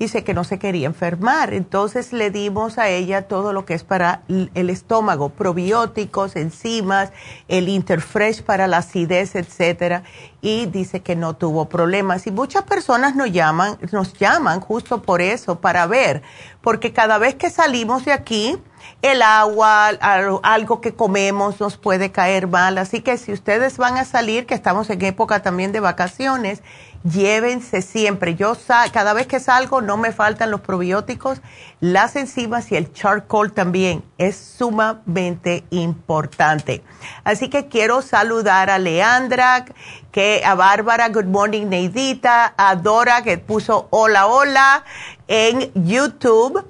dice que no se quería enfermar. Entonces le dimos a ella todo lo que es para el estómago, probióticos, enzimas, el Interfresh para la acidez, etcétera, y dice que no tuvo problemas. Y muchas personas nos llaman, nos llaman justo por eso, para ver, porque cada vez que salimos de aquí, el agua, algo que comemos nos puede caer mal. Así que si ustedes van a salir, que estamos en época también de vacaciones, llévense siempre. Yo cada vez que salgo no me faltan los probióticos, las enzimas y el charcoal también. Es sumamente importante. Así que quiero saludar a Leandra, que a Bárbara, Good Morning Neidita, a Dora que puso hola hola en YouTube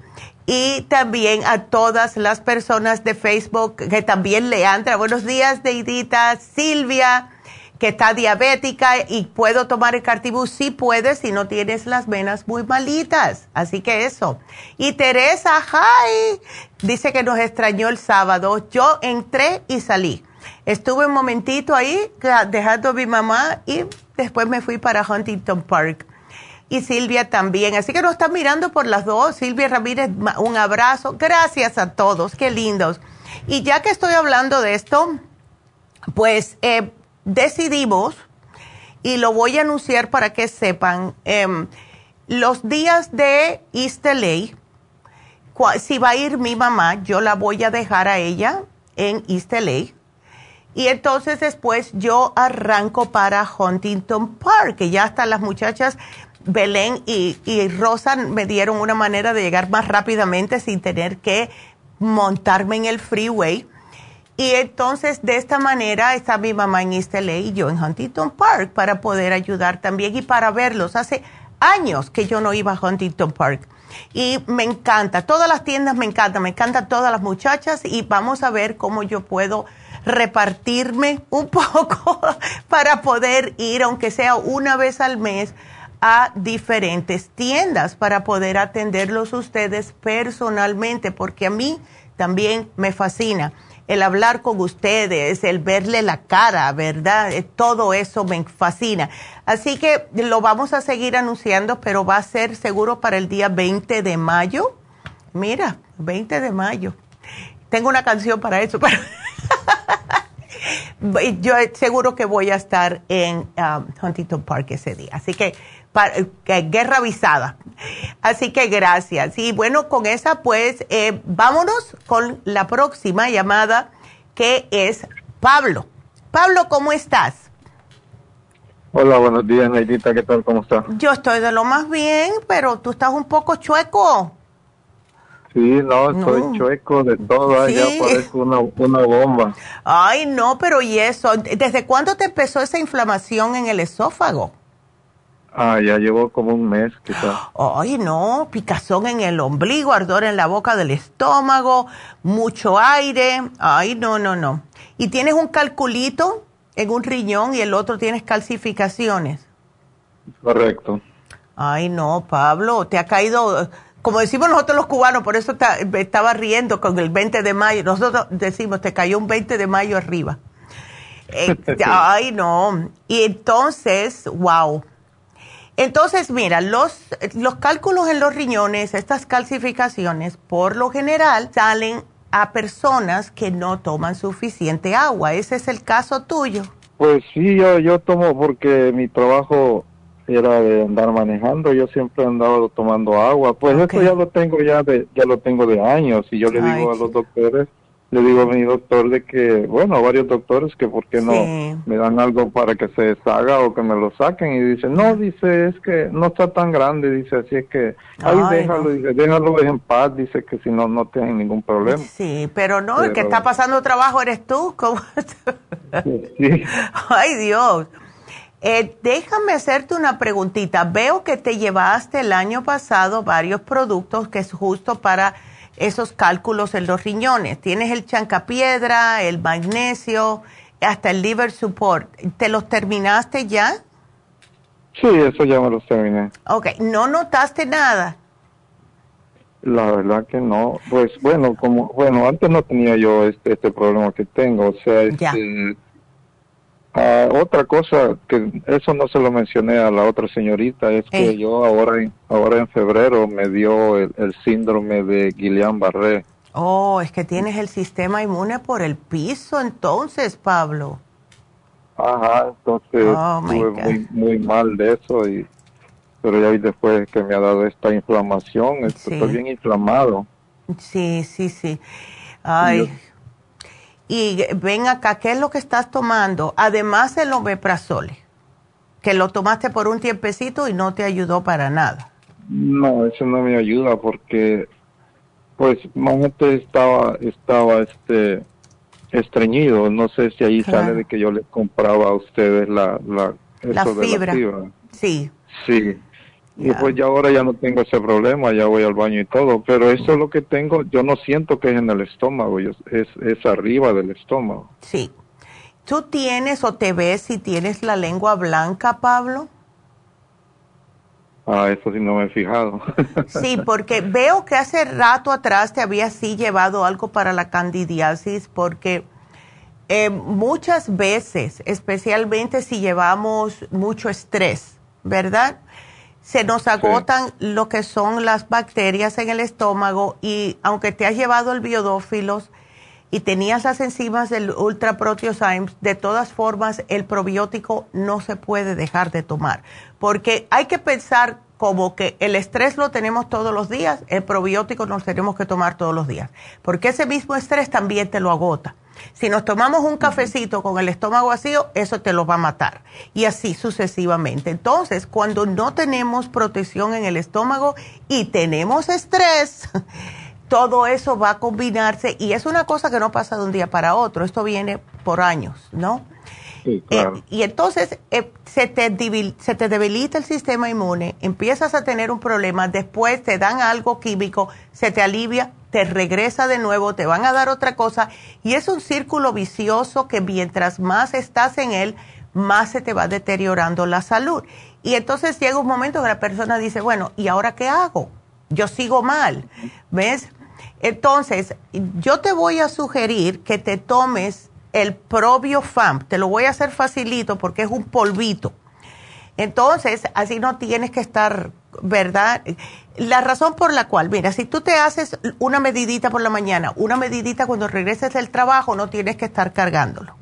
y también a todas las personas de Facebook que también Leandra. Buenos días, Neidita, Silvia que está diabética y puedo tomar el cartibus, sí puedes si no tienes las venas muy malitas. Así que eso. Y Teresa, hi, dice que nos extrañó el sábado. Yo entré y salí. Estuve un momentito ahí dejando a mi mamá y después me fui para Huntington Park. Y Silvia también. Así que nos están mirando por las dos. Silvia Ramírez, un abrazo. Gracias a todos. Qué lindos. Y ya que estoy hablando de esto, pues eh, decidimos, y lo voy a anunciar para que sepan, em, los días de East LA, si va a ir mi mamá, yo la voy a dejar a ella en East LA. Y entonces después yo arranco para Huntington Park, que ya hasta las muchachas Belén y, y Rosa me dieron una manera de llegar más rápidamente sin tener que montarme en el freeway y entonces de esta manera está mi mamá en East LA y yo en Huntington Park para poder ayudar también y para verlos. Hace años que yo no iba a Huntington Park. Y me encanta, todas las tiendas me encantan, me encantan todas las muchachas y vamos a ver cómo yo puedo repartirme un [LAUGHS] poco para poder ir, aunque sea una vez al mes, a diferentes tiendas para poder atenderlos ustedes personalmente, porque a mí también me fascina el hablar con ustedes, el verle la cara, ¿verdad? Eh, todo eso me fascina. Así que lo vamos a seguir anunciando, pero va a ser seguro para el día 20 de mayo. Mira, 20 de mayo. Tengo una canción para eso, pero [LAUGHS] yo seguro que voy a estar en um, Huntington Park ese día. Así que guerra avisada. Así que gracias. Y bueno, con esa pues eh, vámonos con la próxima llamada que es Pablo. Pablo, ¿cómo estás? Hola, buenos días, Neidita, ¿qué tal? ¿Cómo estás? Yo estoy de lo más bien, pero tú estás un poco chueco. Sí, no, estoy chueco de todo, ya parezco una, una bomba. Ay, no, pero ¿y eso? ¿Desde cuándo te empezó esa inflamación en el esófago? Ah, ya llevo como un mes, quizás. Ay, no, picazón en el ombligo, ardor en la boca del estómago, mucho aire. Ay, no, no, no. ¿Y tienes un calculito en un riñón y el otro tienes calcificaciones? Correcto. Ay, no, Pablo, te ha caído, como decimos nosotros los cubanos, por eso estaba riendo con el 20 de mayo. Nosotros decimos, te cayó un 20 de mayo arriba. Eh, [LAUGHS] ay, no. Y entonces, wow entonces, mira, los, los cálculos en los riñones, estas calcificaciones, por lo general salen a personas que no toman suficiente agua. ¿Ese es el caso tuyo? Pues sí, yo, yo tomo porque mi trabajo era de andar manejando, yo siempre he andado tomando agua. Pues esto ya lo tengo ya de, ya lo tengo de años y yo le digo a los doctores le digo a mi doctor de que, bueno, varios doctores que por qué no me dan algo para que se deshaga o que me lo saquen y dice, no, dice, es que no está tan grande, dice, así es que, ahí déjalo, dice, déjalo en paz, dice que si no, no tienen ningún problema. Sí, pero no, el que está pasando trabajo eres tú, ¿cómo? [LAUGHS] sí. Ay, Dios. Eh, déjame hacerte una preguntita. Veo que te llevaste el año pasado varios productos que es justo para esos cálculos en los riñones. Tienes el chancapiedra, el magnesio, hasta el liver support. ¿Te los terminaste ya? Sí, eso ya me los terminé. Ok, ¿no notaste nada? La verdad que no. Pues bueno, como bueno, antes no tenía yo este, este problema que tengo, o sea, este, Ah, otra cosa que eso no se lo mencioné a la otra señorita es que yo ahora ahora en febrero me dio el, síndrome de Guillain-Barré. Oh, es que tienes el sistema inmune por el piso entonces, Pablo. Ajá, entonces oh, estuve muy, muy mal de eso y pero ya después que me ha dado esta inflamación, estoy bien inflamado. Sí, sí, sí. Ay, y ven acá, ¿qué es lo que estás tomando? Además del omeprazole, que lo tomaste por un tiempecito y no te ayudó para nada. No, eso no me ayuda porque, pues, gente estaba, estaba, este, estreñido. No sé si ahí sale de que yo les compraba a ustedes la, la, la fibra. Sí. Sí. Y pues ya ahora ya no tengo ese problema, ya voy al baño y todo, pero eso es lo que tengo, yo no siento que es en el estómago, es, es arriba del estómago. Sí. ¿Tú tienes o te ves si tienes la lengua blanca, Pablo? Ah, eso sí no me he fijado. [LAUGHS] sí, porque veo que hace rato atrás te había sí llevado algo para la candidiasis, porque eh, muchas veces, especialmente si llevamos mucho estrés, ¿verdad? Se nos agotan lo que son las bacterias en el estómago y aunque te has llevado el biodófilos y tenías las enzimas del ultra proteosymes, de todas formas el probiótico no se puede dejar de tomar, porque hay que pensar como que el estrés lo tenemos todos los días, el probiótico nos tenemos que tomar todos los días, porque ese mismo estrés también te lo agota. Si nos tomamos un cafecito con el estómago vacío, eso te lo va a matar. Y así sucesivamente. Entonces, cuando no tenemos protección en el estómago y tenemos estrés, [LAUGHS] todo eso va a combinarse y es una cosa que no pasa de un día para otro. Esto viene por años, ¿no? Sí, claro. Eh, y entonces eh, se, te se te debilita el sistema inmune, empiezas a tener un problema, después te dan algo químico, se te alivia, te regresa de nuevo, te van a dar otra cosa y es un círculo vicioso que mientras más estás en él, más se te va deteriorando la salud. Y entonces llega un momento que la persona dice, bueno, ¿y ahora qué hago? Yo sigo mal, ¿ves? Entonces, yo te voy a sugerir que te tomes el Probio FAM, te lo voy a hacer facilito porque es un polvito. Entonces, así no tienes que estar, ¿verdad? La razón por la cual, mira, si tú te haces una medidita por la mañana, una medidita cuando regreses del trabajo, no tienes que estar cargándolo.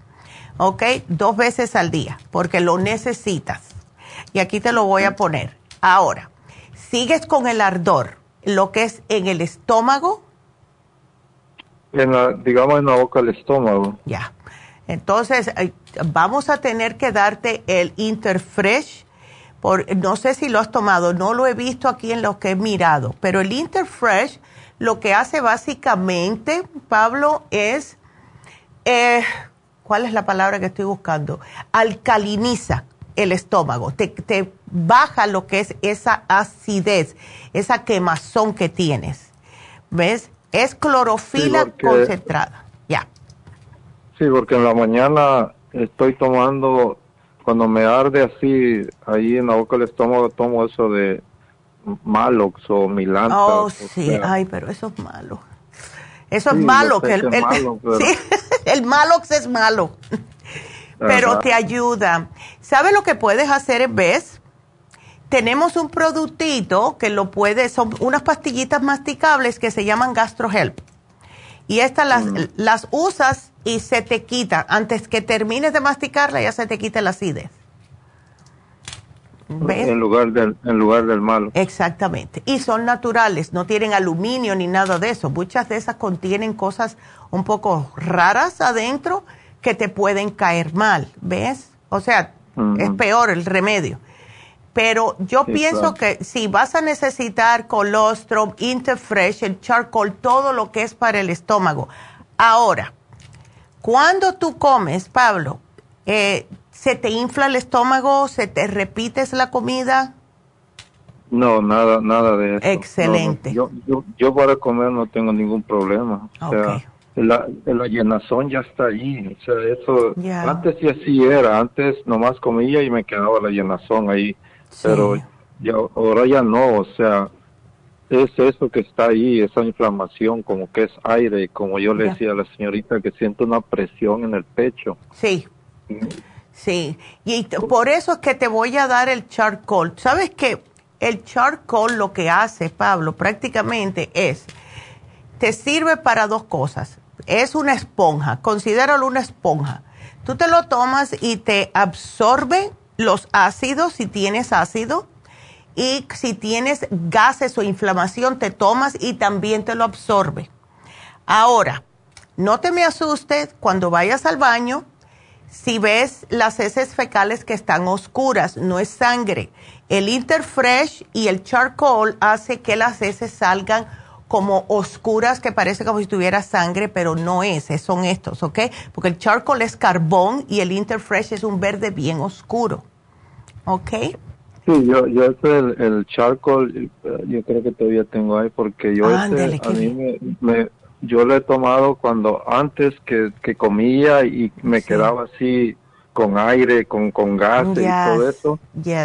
¿Ok? Dos veces al día, porque lo necesitas. Y aquí te lo voy a poner. Ahora, sigues con el ardor, lo que es en el estómago. En la, digamos en la boca del estómago. Ya. Entonces, eh, vamos a tener que darte el Interfresh no sé si lo has tomado, no lo he visto aquí en lo que he mirado, pero el Interfresh lo que hace básicamente, Pablo, es, eh, ¿cuál es la palabra que estoy buscando? Alcaliniza el estómago, te, baja lo que es esa acidez, esa quemazón que tienes. ¿Ves? Es clorofila concentrada. Sí, porque en la mañana estoy tomando cuando me arde así, ahí en la boca del estómago, tomo eso de Malox o Milanta. Oh, sí, ay, pero eso es malo. Eso es malo. Que el, [LAUGHS] el Malox es malo, [LAUGHS] pero te ayuda. ¿Sabes lo que puedes hacer vez? Tenemos un productito que lo puedes, son unas pastillitas masticables que se llaman GastroHelp. Y estas las, las usas y se te quita. Antes que termines de masticarla, ya se te quita la acidez. En lugar, del, en lugar del malo. Exactamente. Y son naturales, no tienen aluminio ni nada de eso. Muchas de esas contienen cosas un poco raras adentro que te pueden caer mal, ¿ves? O sea, es peor el remedio. Pero yo pienso que si vas a necesitar colostrum, interfresh, el charcoal, todo lo que es para el estómago. Ahora, cuando tú comes, Pablo, eh, ¿se te infla el estómago? ¿Se te repites la comida? No, nada, nada de eso. Excelente. yo, yo, para comer no tengo ningún problema. O sea, la, la, llenazón ya está ahí. O sea, eso, antes sí así era. Antes nomás comía y me quedaba la llenazón ahí. Pero ya, ahora ya no. O sea, es eso que está ahí, esa inflamación, como que es aire, como yo le decía a la señorita, que siento una presión en el pecho. Sí, sí, y por eso es que te voy a dar el charcoal. ¿Sabes qué? El charcoal lo que hace, Pablo, prácticamente es, te sirve para dos cosas. Es una esponja, considéralo una esponja. Tú te lo tomas y te absorbe los ácidos, si tienes ácido, y si tienes gases o inflamación, te tomas y también te lo absorbe. Ahora, no te me asustes cuando vayas al baño, si ves las heces fecales que están oscuras, no es sangre. El Interfresh y el charcoal hace que las heces salgan como oscuras, que parece como si tuviera sangre, pero no es, son estos, ¿ok? Porque el charcoal es carbón y el Interfresh es un verde bien oscuro, ¿ok? Sí, yo, yo el, el charcoal, eh, yo creo que todavía tengo ahí porque yo a mí me, yo lo he tomado cuando antes que, que comía y me quedaba así con aire, con, con gas y todo eso.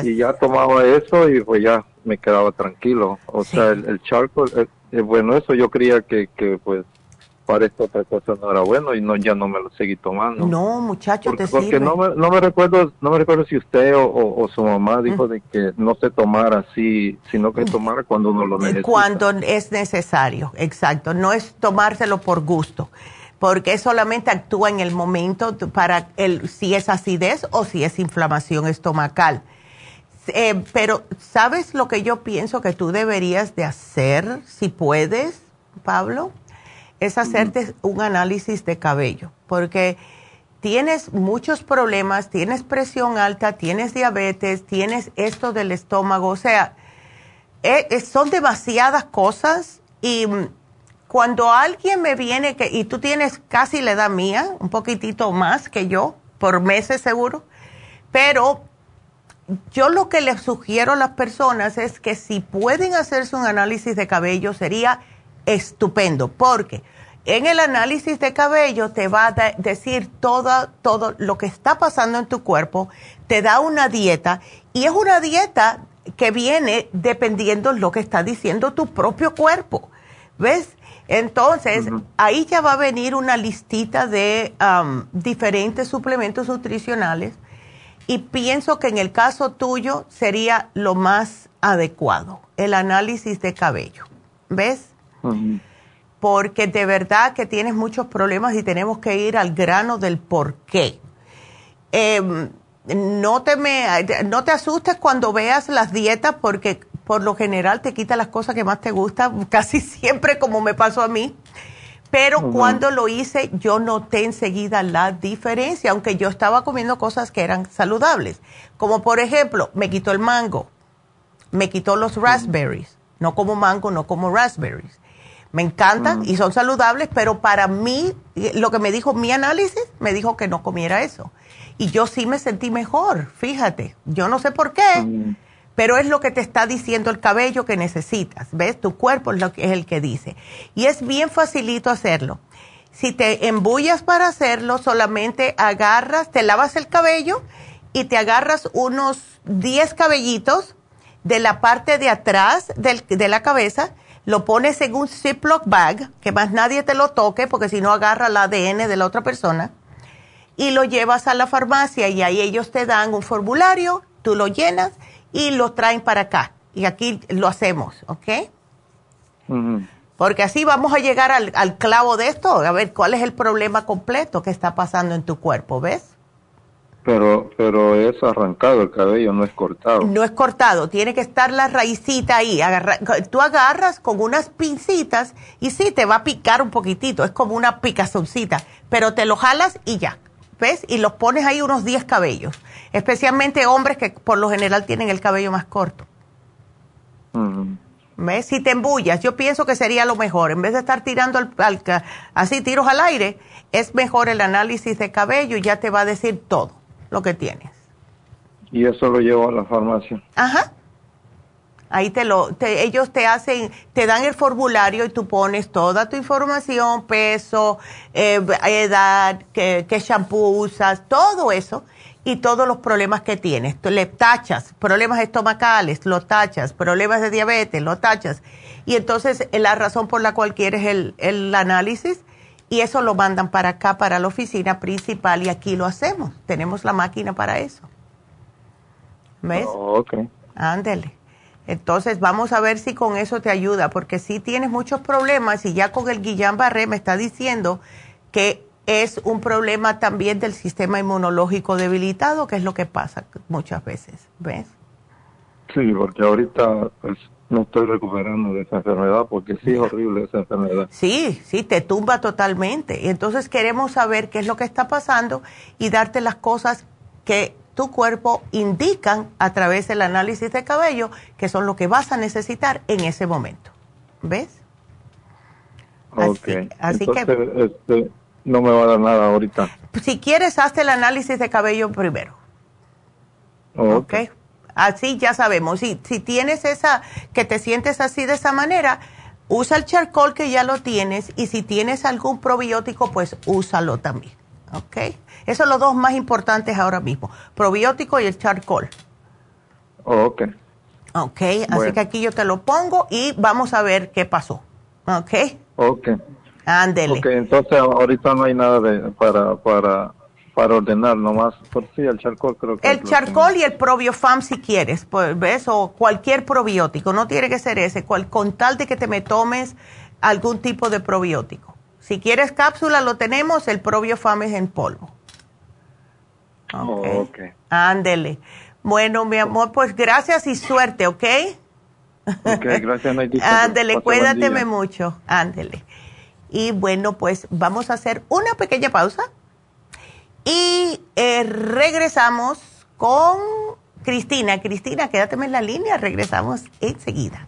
Y ya tomaba eso y pues ya me quedaba tranquilo. O sea, el, el charcoal, eh, eh, bueno, eso yo creía que, que pues para esta otra cosa no era bueno y no ya no me lo seguí tomando. No, muchacho, porque, te porque no me, no me recuerdo no me recuerdo si usted o, su mamá dijo de que no se tomara así, sino que tomara cuando uno lo necesita. Cuando es necesario, exacto, no es tomárselo por gusto, porque solamente actúa en el momento para el si es acidez o si es inflamación estomacal. Eh, pero ¿sabes lo que yo pienso que tú deberías de hacer si puedes, Pablo? Es hacerte un análisis de cabello, porque tienes muchos problemas, tienes presión alta, tienes diabetes, tienes esto del estómago, o sea, e, son demasiadas cosas y mm, cuando alguien me viene que, y tú tienes casi la edad mía, un poquitito más que yo, por meses seguro, pero yo lo que les sugiero a las personas es que si pueden hacerse un análisis de cabello sería estupendo, porque en el análisis de cabello te va a decir todo, todo lo que está pasando en tu cuerpo, te da una dieta y es una dieta que viene dependiendo lo que está diciendo tu propio cuerpo. ¿Ves? Entonces, ahí ya va a venir una listita de um, diferentes suplementos nutricionales y pienso que en el caso tuyo sería lo más adecuado, el análisis de cabello. ¿Ves? Porque de verdad que tienes muchos problemas y tenemos que ir al grano del por qué. Em, no, te me, no te asustes cuando veas las dietas porque por lo general te quita las cosas que más te gustan, [LAUGHS] casi siempre como me pasó a mí. Pero cuando lo hice yo noté enseguida la diferencia, aunque yo estaba comiendo cosas que eran saludables. Como por ejemplo, me quitó el mango, me quitó los raspberries. No como mango, no como raspberries me encantan mm. y son saludables, pero para mí, lo que me dijo mi análisis, me dijo que no comiera eso. Y yo sí me sentí mejor, fíjate. Yo no sé por qué, mm. pero es lo que te está diciendo el cabello que necesitas. ¿Ves? Tu cuerpo es, lo que, es el que dice. Y es bien facilito hacerlo. Si te embullas para hacerlo, solamente agarras, te lavas el cabello y te agarras unos 10 cabellitos de la parte de atrás de la cabeza lo pones en un Ziploc bag, que más nadie te lo toque, porque si no agarra el ADN de la otra persona, y lo llevas a la farmacia y ahí ellos te dan un formulario, tú lo llenas y lo traen para acá. Y aquí lo hacemos, ¿ok? Porque así vamos a llegar al, al, clavo de esto, a ver cuál es el problema completo que está pasando en tu cuerpo, ¿ves? Pero, pero es arrancado el cabello, no es cortado. No es cortado, tiene que estar la raicita ahí. tú agarras con unas pincitas y sí, te va a picar un poquitito, es como una picazoncita, pero te lo jalas y ya, ¿ves? Y los pones ahí unos 10 cabellos, especialmente hombres que por lo general tienen el cabello más corto. ¿Ves? Si te embullas, yo pienso que sería lo mejor, en vez de estar tirando así tiros al aire, es mejor el análisis de cabello y ya te va a decir todo lo que tienes. Y eso lo llevo a la farmacia. Ajá. Ahí te lo, ellos te hacen, te dan el formulario y tú pones toda tu información, peso, eh, edad, qué, qué shampoo usas, todo eso y todos los problemas que tienes. Le tachas, problemas estomacales, lo tachas, problemas de diabetes, lo tachas. Y entonces la razón por la cual quieres el, el análisis y eso lo mandan para acá, para la oficina principal y aquí lo hacemos. Tenemos la máquina para eso. ¿Ves? Oh, ok. Ándele. Entonces vamos a ver si con eso te ayuda, porque si tienes muchos problemas y ya con el Guillain Barré me está diciendo que es un problema también del sistema inmunológico debilitado, que es lo que pasa muchas veces, ¿ves? Sí, porque ahorita pues, no estoy recuperando de esa enfermedad porque sí es horrible esa enfermedad. Sí, sí, te tumba totalmente. Y entonces queremos saber qué es lo que está pasando y darte las cosas que tu cuerpo indican a través del análisis de cabello, que son lo que vas a necesitar en ese momento. ¿Ves? Ok. Así, que... Este, no me va a dar nada ahorita. Si quieres, hazte el análisis de cabello primero. ok. Así ya sabemos. Si, si tienes esa, que te sientes así de esa manera, usa el charcoal que ya lo tienes y si tienes algún probiótico, pues úsalo también. ¿Ok? Esos son los dos más importantes ahora mismo, probiótico y el charcoal. ok. Ok, así que aquí yo te lo pongo y vamos a ver qué pasó. Ok. Ok. Ándele. Ok, entonces ahorita no hay nada de, para, para para ordenar nomás, por sí, el charcoal creo que... El charcoal y el probiofam si quieres, pues, ¿ves? O cualquier probiótico, no tiene que ser ese, cual, con tal de que te me tomes algún tipo de probiótico. Si quieres cápsula, lo tenemos, el probiofam es en polvo. Oh, ok. Ándele. Bueno, mi amor, pues gracias y suerte, ¿ok? Ok, gracias, [LAUGHS] Ándele, cuídateme mucho. Ándele. Y bueno, pues vamos a hacer una pequeña pausa y eh, regresamos con Cristina. Cristina, quédate en la línea, regresamos enseguida.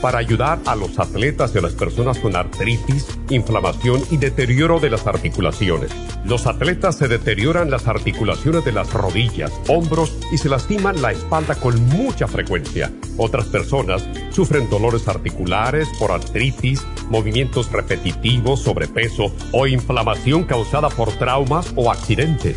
para ayudar a los atletas y a las personas con artritis, inflamación y deterioro de las articulaciones. Los atletas se deterioran las articulaciones de las rodillas, hombros y se lastiman la espalda con mucha frecuencia. Otras personas sufren dolores articulares por artritis, movimientos repetitivos, sobrepeso o inflamación causada por traumas o accidentes.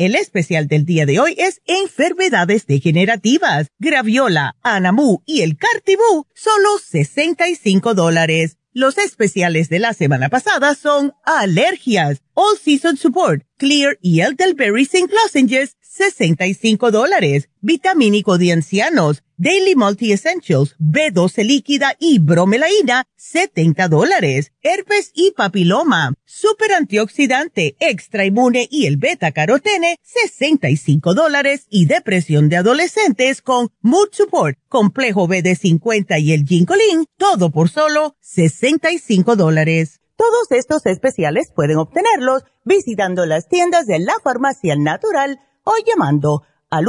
El especial del día de hoy es enfermedades degenerativas. Graviola, Anamu y el Cartibú, solo 65 dólares. Los especiales de la semana pasada son alergias, All Season Support, Clear y Elderberry St. Lozenges, 65 dólares. Vitamínico de ancianos, Daily Multi Essentials, B12 líquida y bromelaína, 70 dólares. Herpes y papiloma, super antioxidante, extra inmune y el beta carotene, 65 dólares. Y depresión de adolescentes con Mood Support, complejo BD50 y el Ginkolin, todo por solo 65 dólares. Todos estos especiales pueden obtenerlos visitando las tiendas de la farmacia natural o llamando al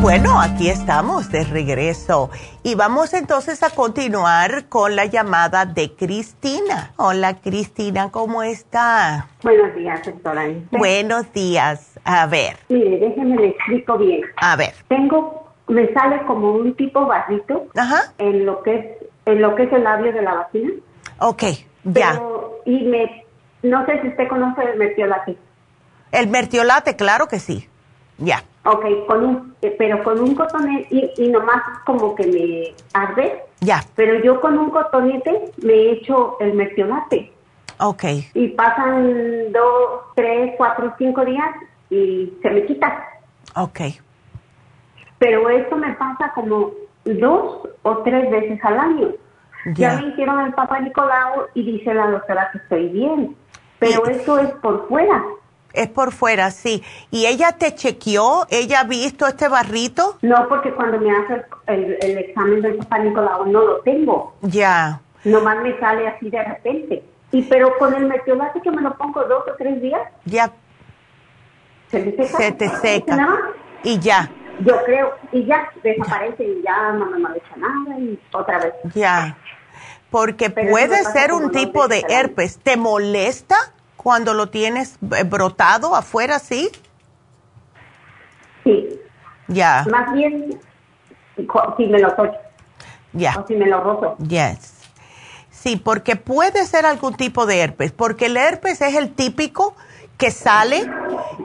Bueno, aquí estamos de regreso y vamos entonces a continuar con la llamada de Cristina. Hola Cristina, ¿cómo está? Buenos días, doctora. Buenos días. A ver. Mire, déjeme le explico bien. A ver. Tengo, me sale como un tipo barrito Ajá. en lo que es, en lo que es el labio de la vagina. Ok, ya. Pero, y me, no sé si usted conoce el mertiolate. El mertiolate, claro que sí. Ya. Ok, con un, eh, pero con un cotonete y, y, nomás como que me arde. Ya. Pero yo con un cotonete me he hecho el mertiolate. Ok. Y pasan dos, tres, cuatro, cinco días y se me quita. Ok. Pero esto me pasa como dos o tres veces al año. Ya, ya me hicieron el papá Nicolau y dice la doctora que estoy bien. Pero esto es por fuera. Es por fuera, sí. ¿Y ella te chequeó? ¿Ella ha visto este barrito? No, porque cuando me hace el, el, examen del Nicolau no lo tengo. Ya. Nomás me sale así de repente. Y pero con el meteorate que me lo pongo dos o tres días. Ya. Se me seca. Se te seca. Y ya. Yo creo. Y ya desaparece y ya no me echa nada y otra vez. Ya. Porque pero puede ser un tipo de herpes. ¿Te molesta? Cuando lo tienes brotado afuera, ¿sí? Sí. Ya. Más bien, si me lo toco. Ya. O si me lo rozo. Yes. Sí, porque puede ser algún tipo de herpes, porque el herpes es el típico que sale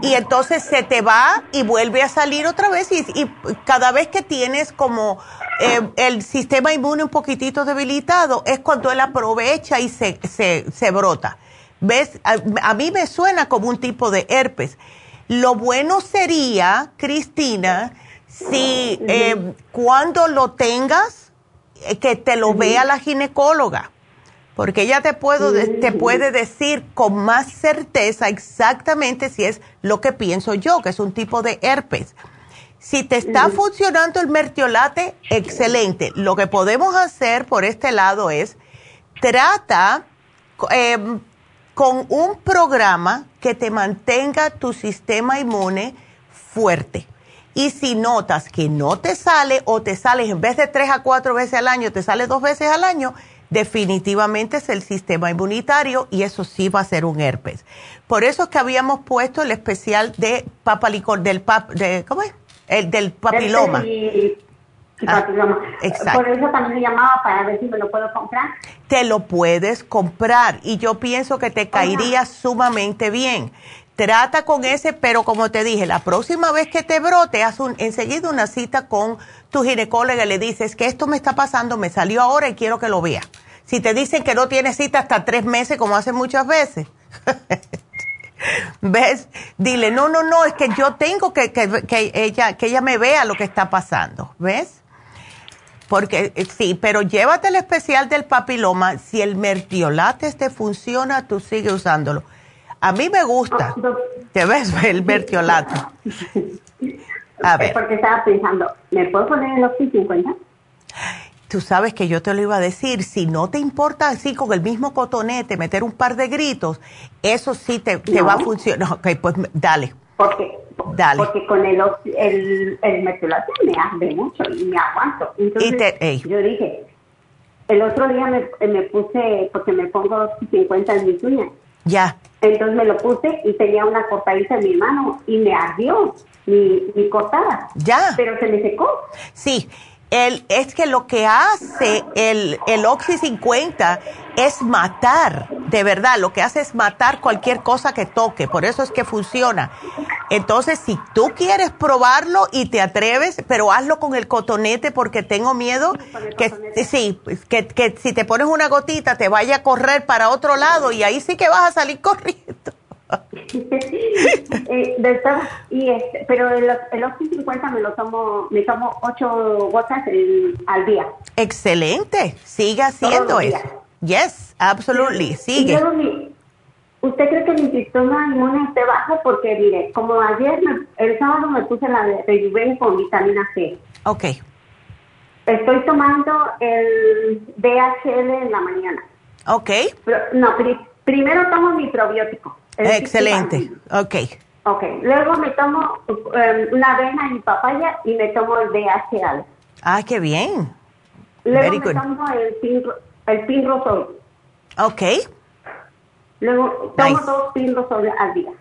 y entonces se te va y vuelve a salir otra vez y, y cada vez que tienes como eh, el sistema inmune un poquitito debilitado es cuando él aprovecha y se, se, se brota. ¿Ves? A, mí me suena como un tipo de herpes. Lo bueno sería, Cristina, si eh, cuando lo tengas, eh, que te lo vea la ginecóloga, porque ella te, puedo, te puede decir con más certeza exactamente si es lo que pienso yo, que es un tipo de herpes. Si te está funcionando el mertiolate, excelente. Lo que podemos hacer por este lado es, trata... Eh, con un programa que te mantenga tu sistema inmune fuerte. Y si notas que no te sale o te sales en vez de tres a cuatro veces al año, te sale dos veces al año, definitivamente es el sistema inmunitario y eso sí va a ser un herpes. Por eso es que habíamos puesto el especial de papalicor, del pap, de, ¿cómo es? El del papiloma. Ah, exacto. Por eso también me llamaba para ver si me lo puedo comprar. Te lo puedes comprar y yo pienso que te caería sumamente bien. Trata con ese, pero como te dije, la próxima vez que te brote, haz un, enseguida una cita con tu ginecóloga y le dices que esto me está pasando, me salió ahora y quiero que lo vea. Si te dicen que no tienes cita hasta tres meses, como hace muchas veces, [LAUGHS] ¿ves? Dile, no, no, no, es que yo tengo que, que, que, ella, que ella me vea lo que está pasando, ¿ves? Porque eh, sí, pero llévate el especial del papiloma. Si el mertiolate te funciona, tú sigue usándolo. A mí me gusta. Ah, ¿Te ves [LAUGHS] el mertiolate? A ver. Porque estaba pensando, ¿me puedo poner el Oxy 50? Tú sabes que yo te lo iba a decir, si no te importa así con el mismo cotonete meter un par de gritos, eso sí te, te va a funcionar. [LAUGHS] Ok, pues dale. Porque porque con el, el, el me arde mucho y me aguanto. Entonces, yo dije, el otro día me, me, puse, porque me pongo 50 en mis uñas, Ya. Entonces me lo puse y tenía una cortadita en mi mano y me ardió mi, mi cortada. Ya. Pero se me secó. Sí. El, es que lo que hace el, el Oxy 50 es matar, de verdad, lo que hace es matar cualquier cosa que toque, por eso es que funciona. Entonces, si tú quieres probarlo y te atreves, pero hazlo con el cotonete porque tengo miedo que sí, que, que si te pones una gotita te vaya a correr para otro lado y ahí sí que vas a salir [LAUGHS] corriendo. Eh, y este, pero el, el 50 me lo tomo, me tomo 8 gotas al día. Excelente, siga haciendo eso. Yes, absolutely, sigue. ¿Usted cree que mi sistema inmune esté bajo? Porque, mire, como ayer, el sábado me puse la de con vitamina C. Ok. Estoy tomando el DHL en la mañana. Ok. no, primero tomo mi probiótico. Excelente, ok. Ok, luego me tomo um, una avena y papaya y me tomo el DHL. Ah, qué bien. Luego me tomo el pin, el Ok. Luego tomo dos pinrosol al día.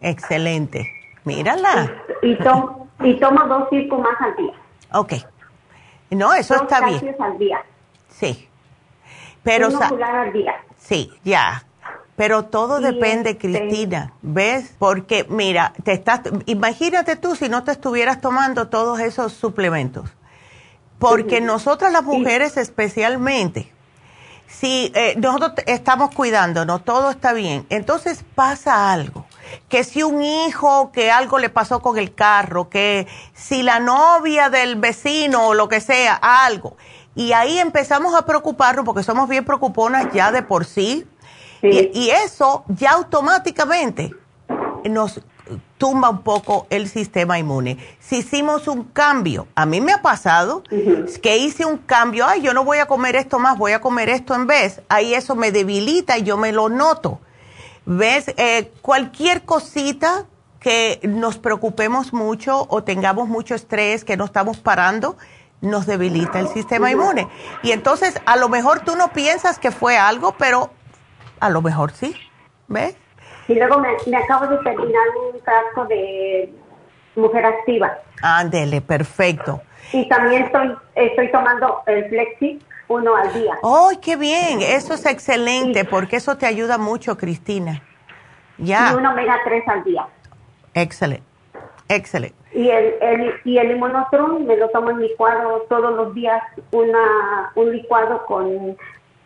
Excelente. Mírala. Y, tomo, y tomo dos circos más al día. Ok. No, eso está bien. al día. Sí. Pero... Uno al día. Sí, ya. Pero todo depende, este Cristina, ¿ves? Porque mira, te estás, imagínate tú si no te estuvieras tomando todos esos suplementos. Porque nosotras las mujeres especialmente, si eh, nosotros estamos cuidándonos, todo está bien, entonces pasa algo. Que si un hijo, que algo le pasó con el carro, que si la novia del vecino o lo que sea, algo. Y ahí empezamos a preocuparnos porque somos bien preocuponas ya de por sí y, eso ya automáticamente nos tumba un poco el sistema inmune. Si hicimos un cambio, a mí me ha pasado que hice un cambio, ay, yo no voy a comer esto más, voy a comer esto en vez, ahí eso me debilita y yo me lo noto. ¿Ves? Eh, cualquier cosita que nos preocupemos mucho o tengamos mucho estrés, que no estamos parando, nos debilita el sistema inmune. Y entonces, a lo mejor tú no piensas que fue algo, pero a lo mejor sí. ¿Ves? Y luego me, acabo de terminar un frasco de mujer activa. Ándele, perfecto. Y también estoy, estoy tomando el Flexi uno al día. ¡Ay, qué bien! Eso es excelente porque eso te ayuda mucho, Cristina. Ya. Y uno omega 3 al día. Excelente, excelente. Y el, el, y el limonotron me lo tomo en licuado todos los días, una, un licuado con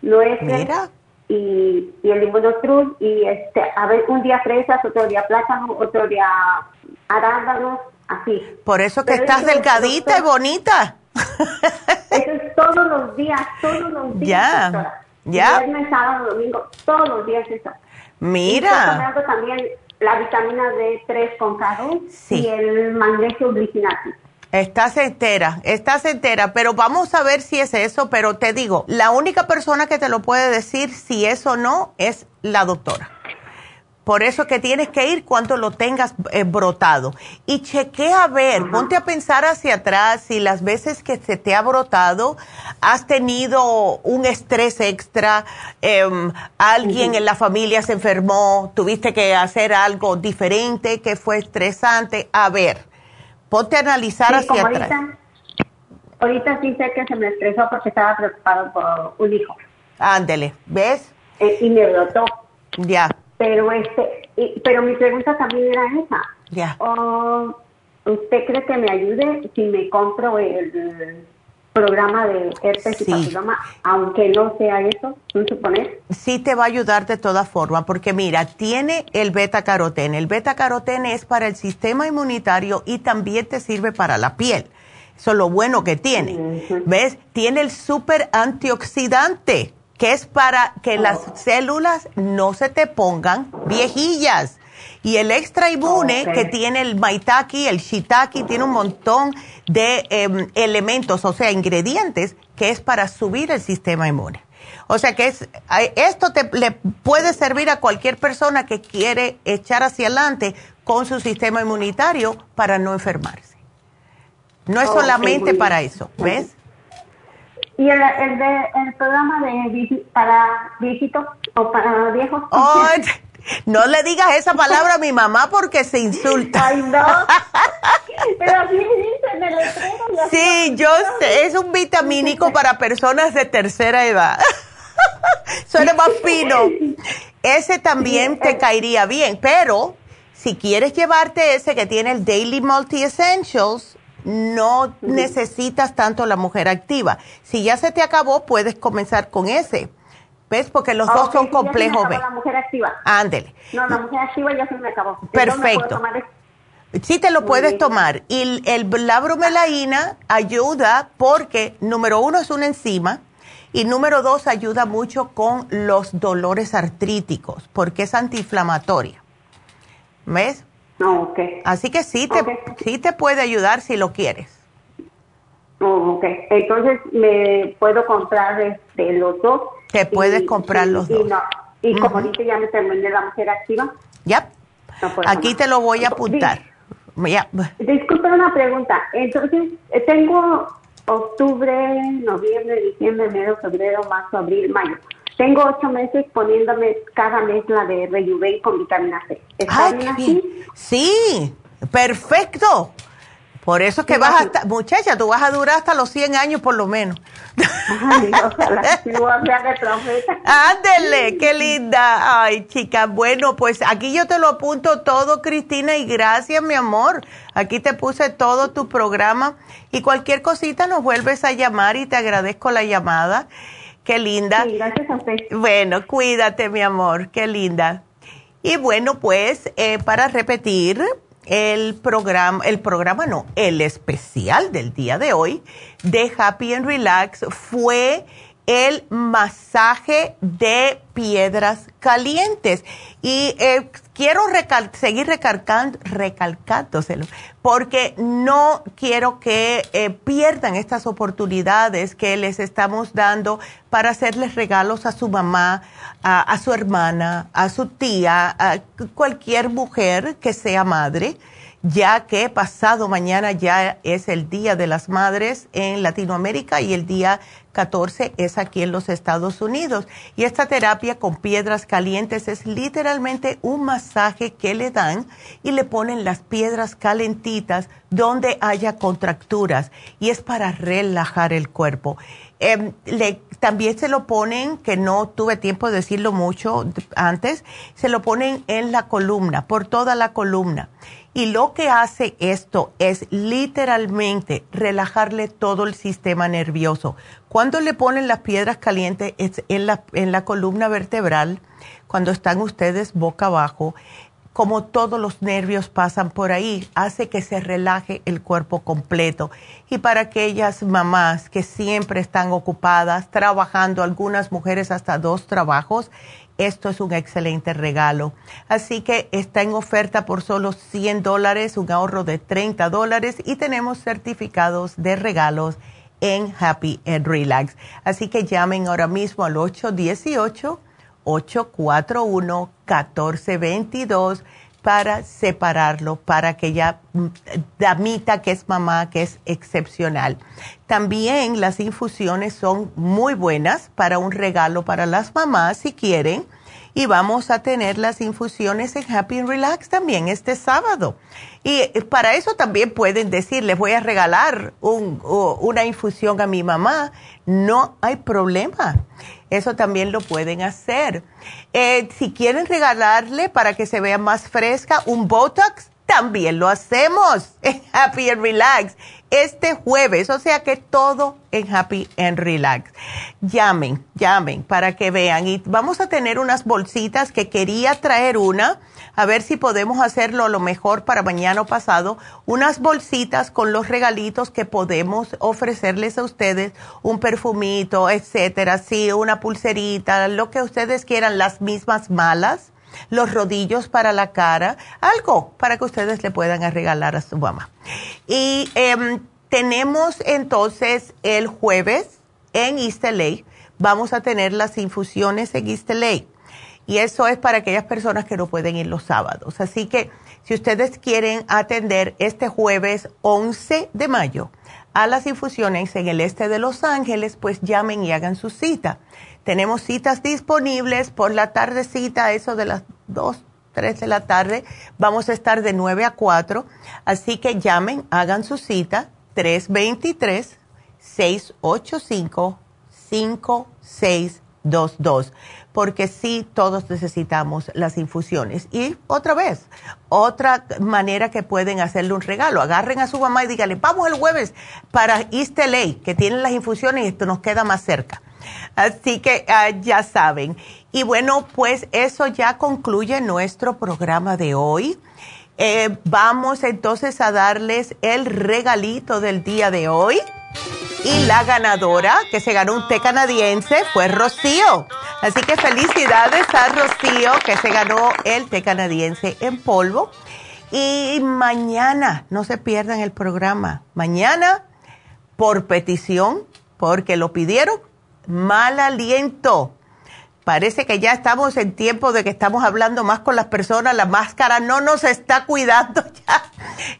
nueces, Mira y, y el limonotrum y este a ver un día fresas otro día plátano otro día arándanos así. Por eso que estás delgadita y bonita. [LAUGHS] Eso es todos los días todos los días ya ya. viernes sábado domingo todos los días eso. Mira. Y también la vitamina D3 con caro y el magnesio glicinato Estás entera, estás entera, pero vamos a ver si es eso, pero te digo, la única persona que te lo puede decir si es o no es la doctora. Por eso que tienes que ir cuando lo tengas eh, brotado. Y chequea a ver, ponte a pensar hacia atrás si las veces que se te ha brotado has tenido un estrés extra, em, alguien en la familia se enfermó, tuviste que hacer algo diferente que fue estresante. A ver Ponte a analizar hacia atrás. Ahorita, sí sé que se me estresó porque estaba preocupado por un hijo. Ándele, ¿ves? Eh, y me brotó. Ya. Pero este, pero mi pregunta también era esa. Ya. Oh, ¿Usted cree que me ayude si me compro el programa de herpes y papiloma, aunque no sea eso, ¿no suponer? Sí te va a ayudar de todas formas, porque mira, tiene el beta carotén. El beta carotén es para el sistema inmunitario y también te sirve para la piel. Eso es lo bueno que tiene. ¿Ves? Tiene el super antioxidante, que es para que las células no se te pongan viejillas. Y el extra inmune que tiene el maitaki, el shiitake, tiene un montón de em, elementos, o sea, ingredientes, que es para subir el sistema inmune. O sea que es, esto te, le puede servir a cualquier persona que quiere echar hacia adelante con su sistema inmunitario para no enfermarse. No es solamente para eso, ¿ves? ¿Y el, el, de, el programa de para viejitos o para viejos? Oh, [LAUGHS] No le digas esa palabra a mi mamá porque se insulta. Ay, no. [LAUGHS] Pero así dicen el letrero. Sí, yo sé, es un vitamínico para personas de tercera edad. [LAUGHS] Suena más fino. Ese también te eh. caería bien, pero si quieres llevarte ese que tiene el Daily Multi Essentials, no necesitas tanto la mujer activa. Si ya se te acabó, puedes comenzar con ese. ¿Ves? Porque los dos son complejos. la mujer activa. Ándele. No, la mujer activa ya se me acabó. Perfecto. Sí te lo puedes tomar. Y el, la bromelaína ayuda porque, número uno, es una enzima. Y número dos, ayuda mucho con los dolores artríticos porque es antiinflamatoria. ¿Ves? No, ok. Así que sí te, sí te puede ayudar si lo quieres. Oh, ok. Entonces, ¿me puedo comprar este, los dos? Te puedes comprar los dos. Y, como dice, ya me terminé la mujer activa. Ya. Aquí te lo voy a apuntar. Ya. Disculpe una pregunta. Entonces, eh, tengo octubre, noviembre, diciembre, enero, febrero, marzo, abril, mayo. Tengo ocho meses poniéndome cada mes la de Rejuven con vitamina C. ¿Está bien así? Sí, perfecto. Por eso es que vas hasta, muchacha, tú vas a durar hasta los 100 años por lo menos. Ay, ojalá, Ándele, qué linda. Ay, chica, bueno, pues aquí yo te lo apunto todo, Cristina, y gracias, mi amor. Aquí te puse todo tu programa y cualquier cosita nos vuelves a llamar y te agradezco la llamada. Qué linda. Sí, gracias a usted. Bueno, cuídate, mi amor, qué linda. Y bueno, pues eh, para repetir, el programa, el programa no, el especial del día de hoy de Happy and Relax fue el masaje de piedras calientes. Y eh, quiero seguir recalcando, recalcándoselo, porque no quiero que eh, pierdan estas oportunidades que les estamos dando para hacerles regalos a su mamá, a, su hermana, a su tía, a cualquier mujer que sea madre ya que pasado mañana ya es el Día de las Madres en Latinoamérica y el día 14 es aquí en los Estados Unidos. Y esta terapia con piedras calientes es literalmente un masaje que le dan y le ponen las piedras calentitas donde haya contracturas y es para relajar el cuerpo. Em, también se lo ponen, que no tuve tiempo de decirlo mucho antes, se lo ponen en la columna, por toda la columna. Y lo que hace esto es literalmente relajarle todo el sistema nervioso. Cuando le ponen las piedras calientes en la, en la columna vertebral, cuando están ustedes boca abajo, como todos los nervios pasan por ahí, hace que se relaje el cuerpo completo. Y para aquellas mamás que siempre están ocupadas, trabajando, algunas mujeres hasta dos trabajos, esto es un excelente regalo. Así que está en oferta por solo 100 dólares, un ahorro de 30 dólares y tenemos certificados de regalos en Happy and Relax. Así que llamen ahora mismo al 818-841-1422 para separarlo para aquella mm, damita que es mamá, que es excepcional. También las infusiones son muy buenas para un regalo para las mamás si quieren. Y vamos a tener las infusiones en Happy and Relax también este sábado. Y eh, para eso también pueden decir, les voy a regalar una infusión a mi mamá. No hay problema. Eso también lo pueden hacer. Eh, si quieren regalarle para que se vea más fresca un Botox, también lo hacemos en Happy and Relax este jueves, o sea que todo en Happy and Relax. Llamen, llamen para que vean. Y vamos a tener unas bolsitas que quería traer una a ver si podemos hacerlo lo mejor para mañana o pasado, unas bolsitas con los regalitos que podemos ofrecerles a ustedes, un perfumito, etcétera, sí, una pulserita, lo que ustedes quieran, las mismas malas, los rodillos para la cara, algo para que ustedes le puedan regalar a su mamá. Y em, tenemos entonces el jueves en East LA, vamos a tener las infusiones en East LA y eso es para aquellas personas que no pueden ir los sábados. Así que si ustedes quieren atender este jueves 11 de mayo a las infusiones en el este de Los Ángeles, pues llamen y hagan su cita. Tenemos citas disponibles por la tardecita, eso de las 2, 3 de la tarde. Vamos a estar de 9 a 4. Así que llamen, hagan su cita 323-685-5622 porque sí todos necesitamos las infusiones. Y otra vez, otra manera que pueden hacerle un regalo, agarren a su mamá y díganle, vamos el jueves para East LA, que tienen las infusiones y esto nos queda más cerca. Así que ah, ya saben. Y bueno, pues eso ya concluye nuestro programa de hoy. Eh, vamos entonces a darles el regalito del día de hoy. Y la ganadora que se ganó un té canadiense fue Rocío. Así que felicidades a Rocío que se ganó el té canadiense en polvo. Y mañana, no se pierdan el programa. Mañana, por petición, porque lo pidieron, mal aliento Parece que ya estamos en tiempo de que estamos hablando más con las personas, la máscara no nos está cuidando ya.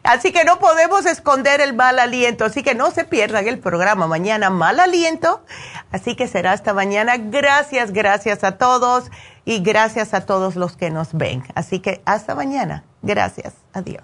Así que no podemos esconder el mal aliento, así que no se pierdan el programa mañana, mal aliento. Así que será hasta mañana. Gracias, gracias a todos y gracias a todos los que nos ven. Así que hasta mañana. Gracias. Adiós.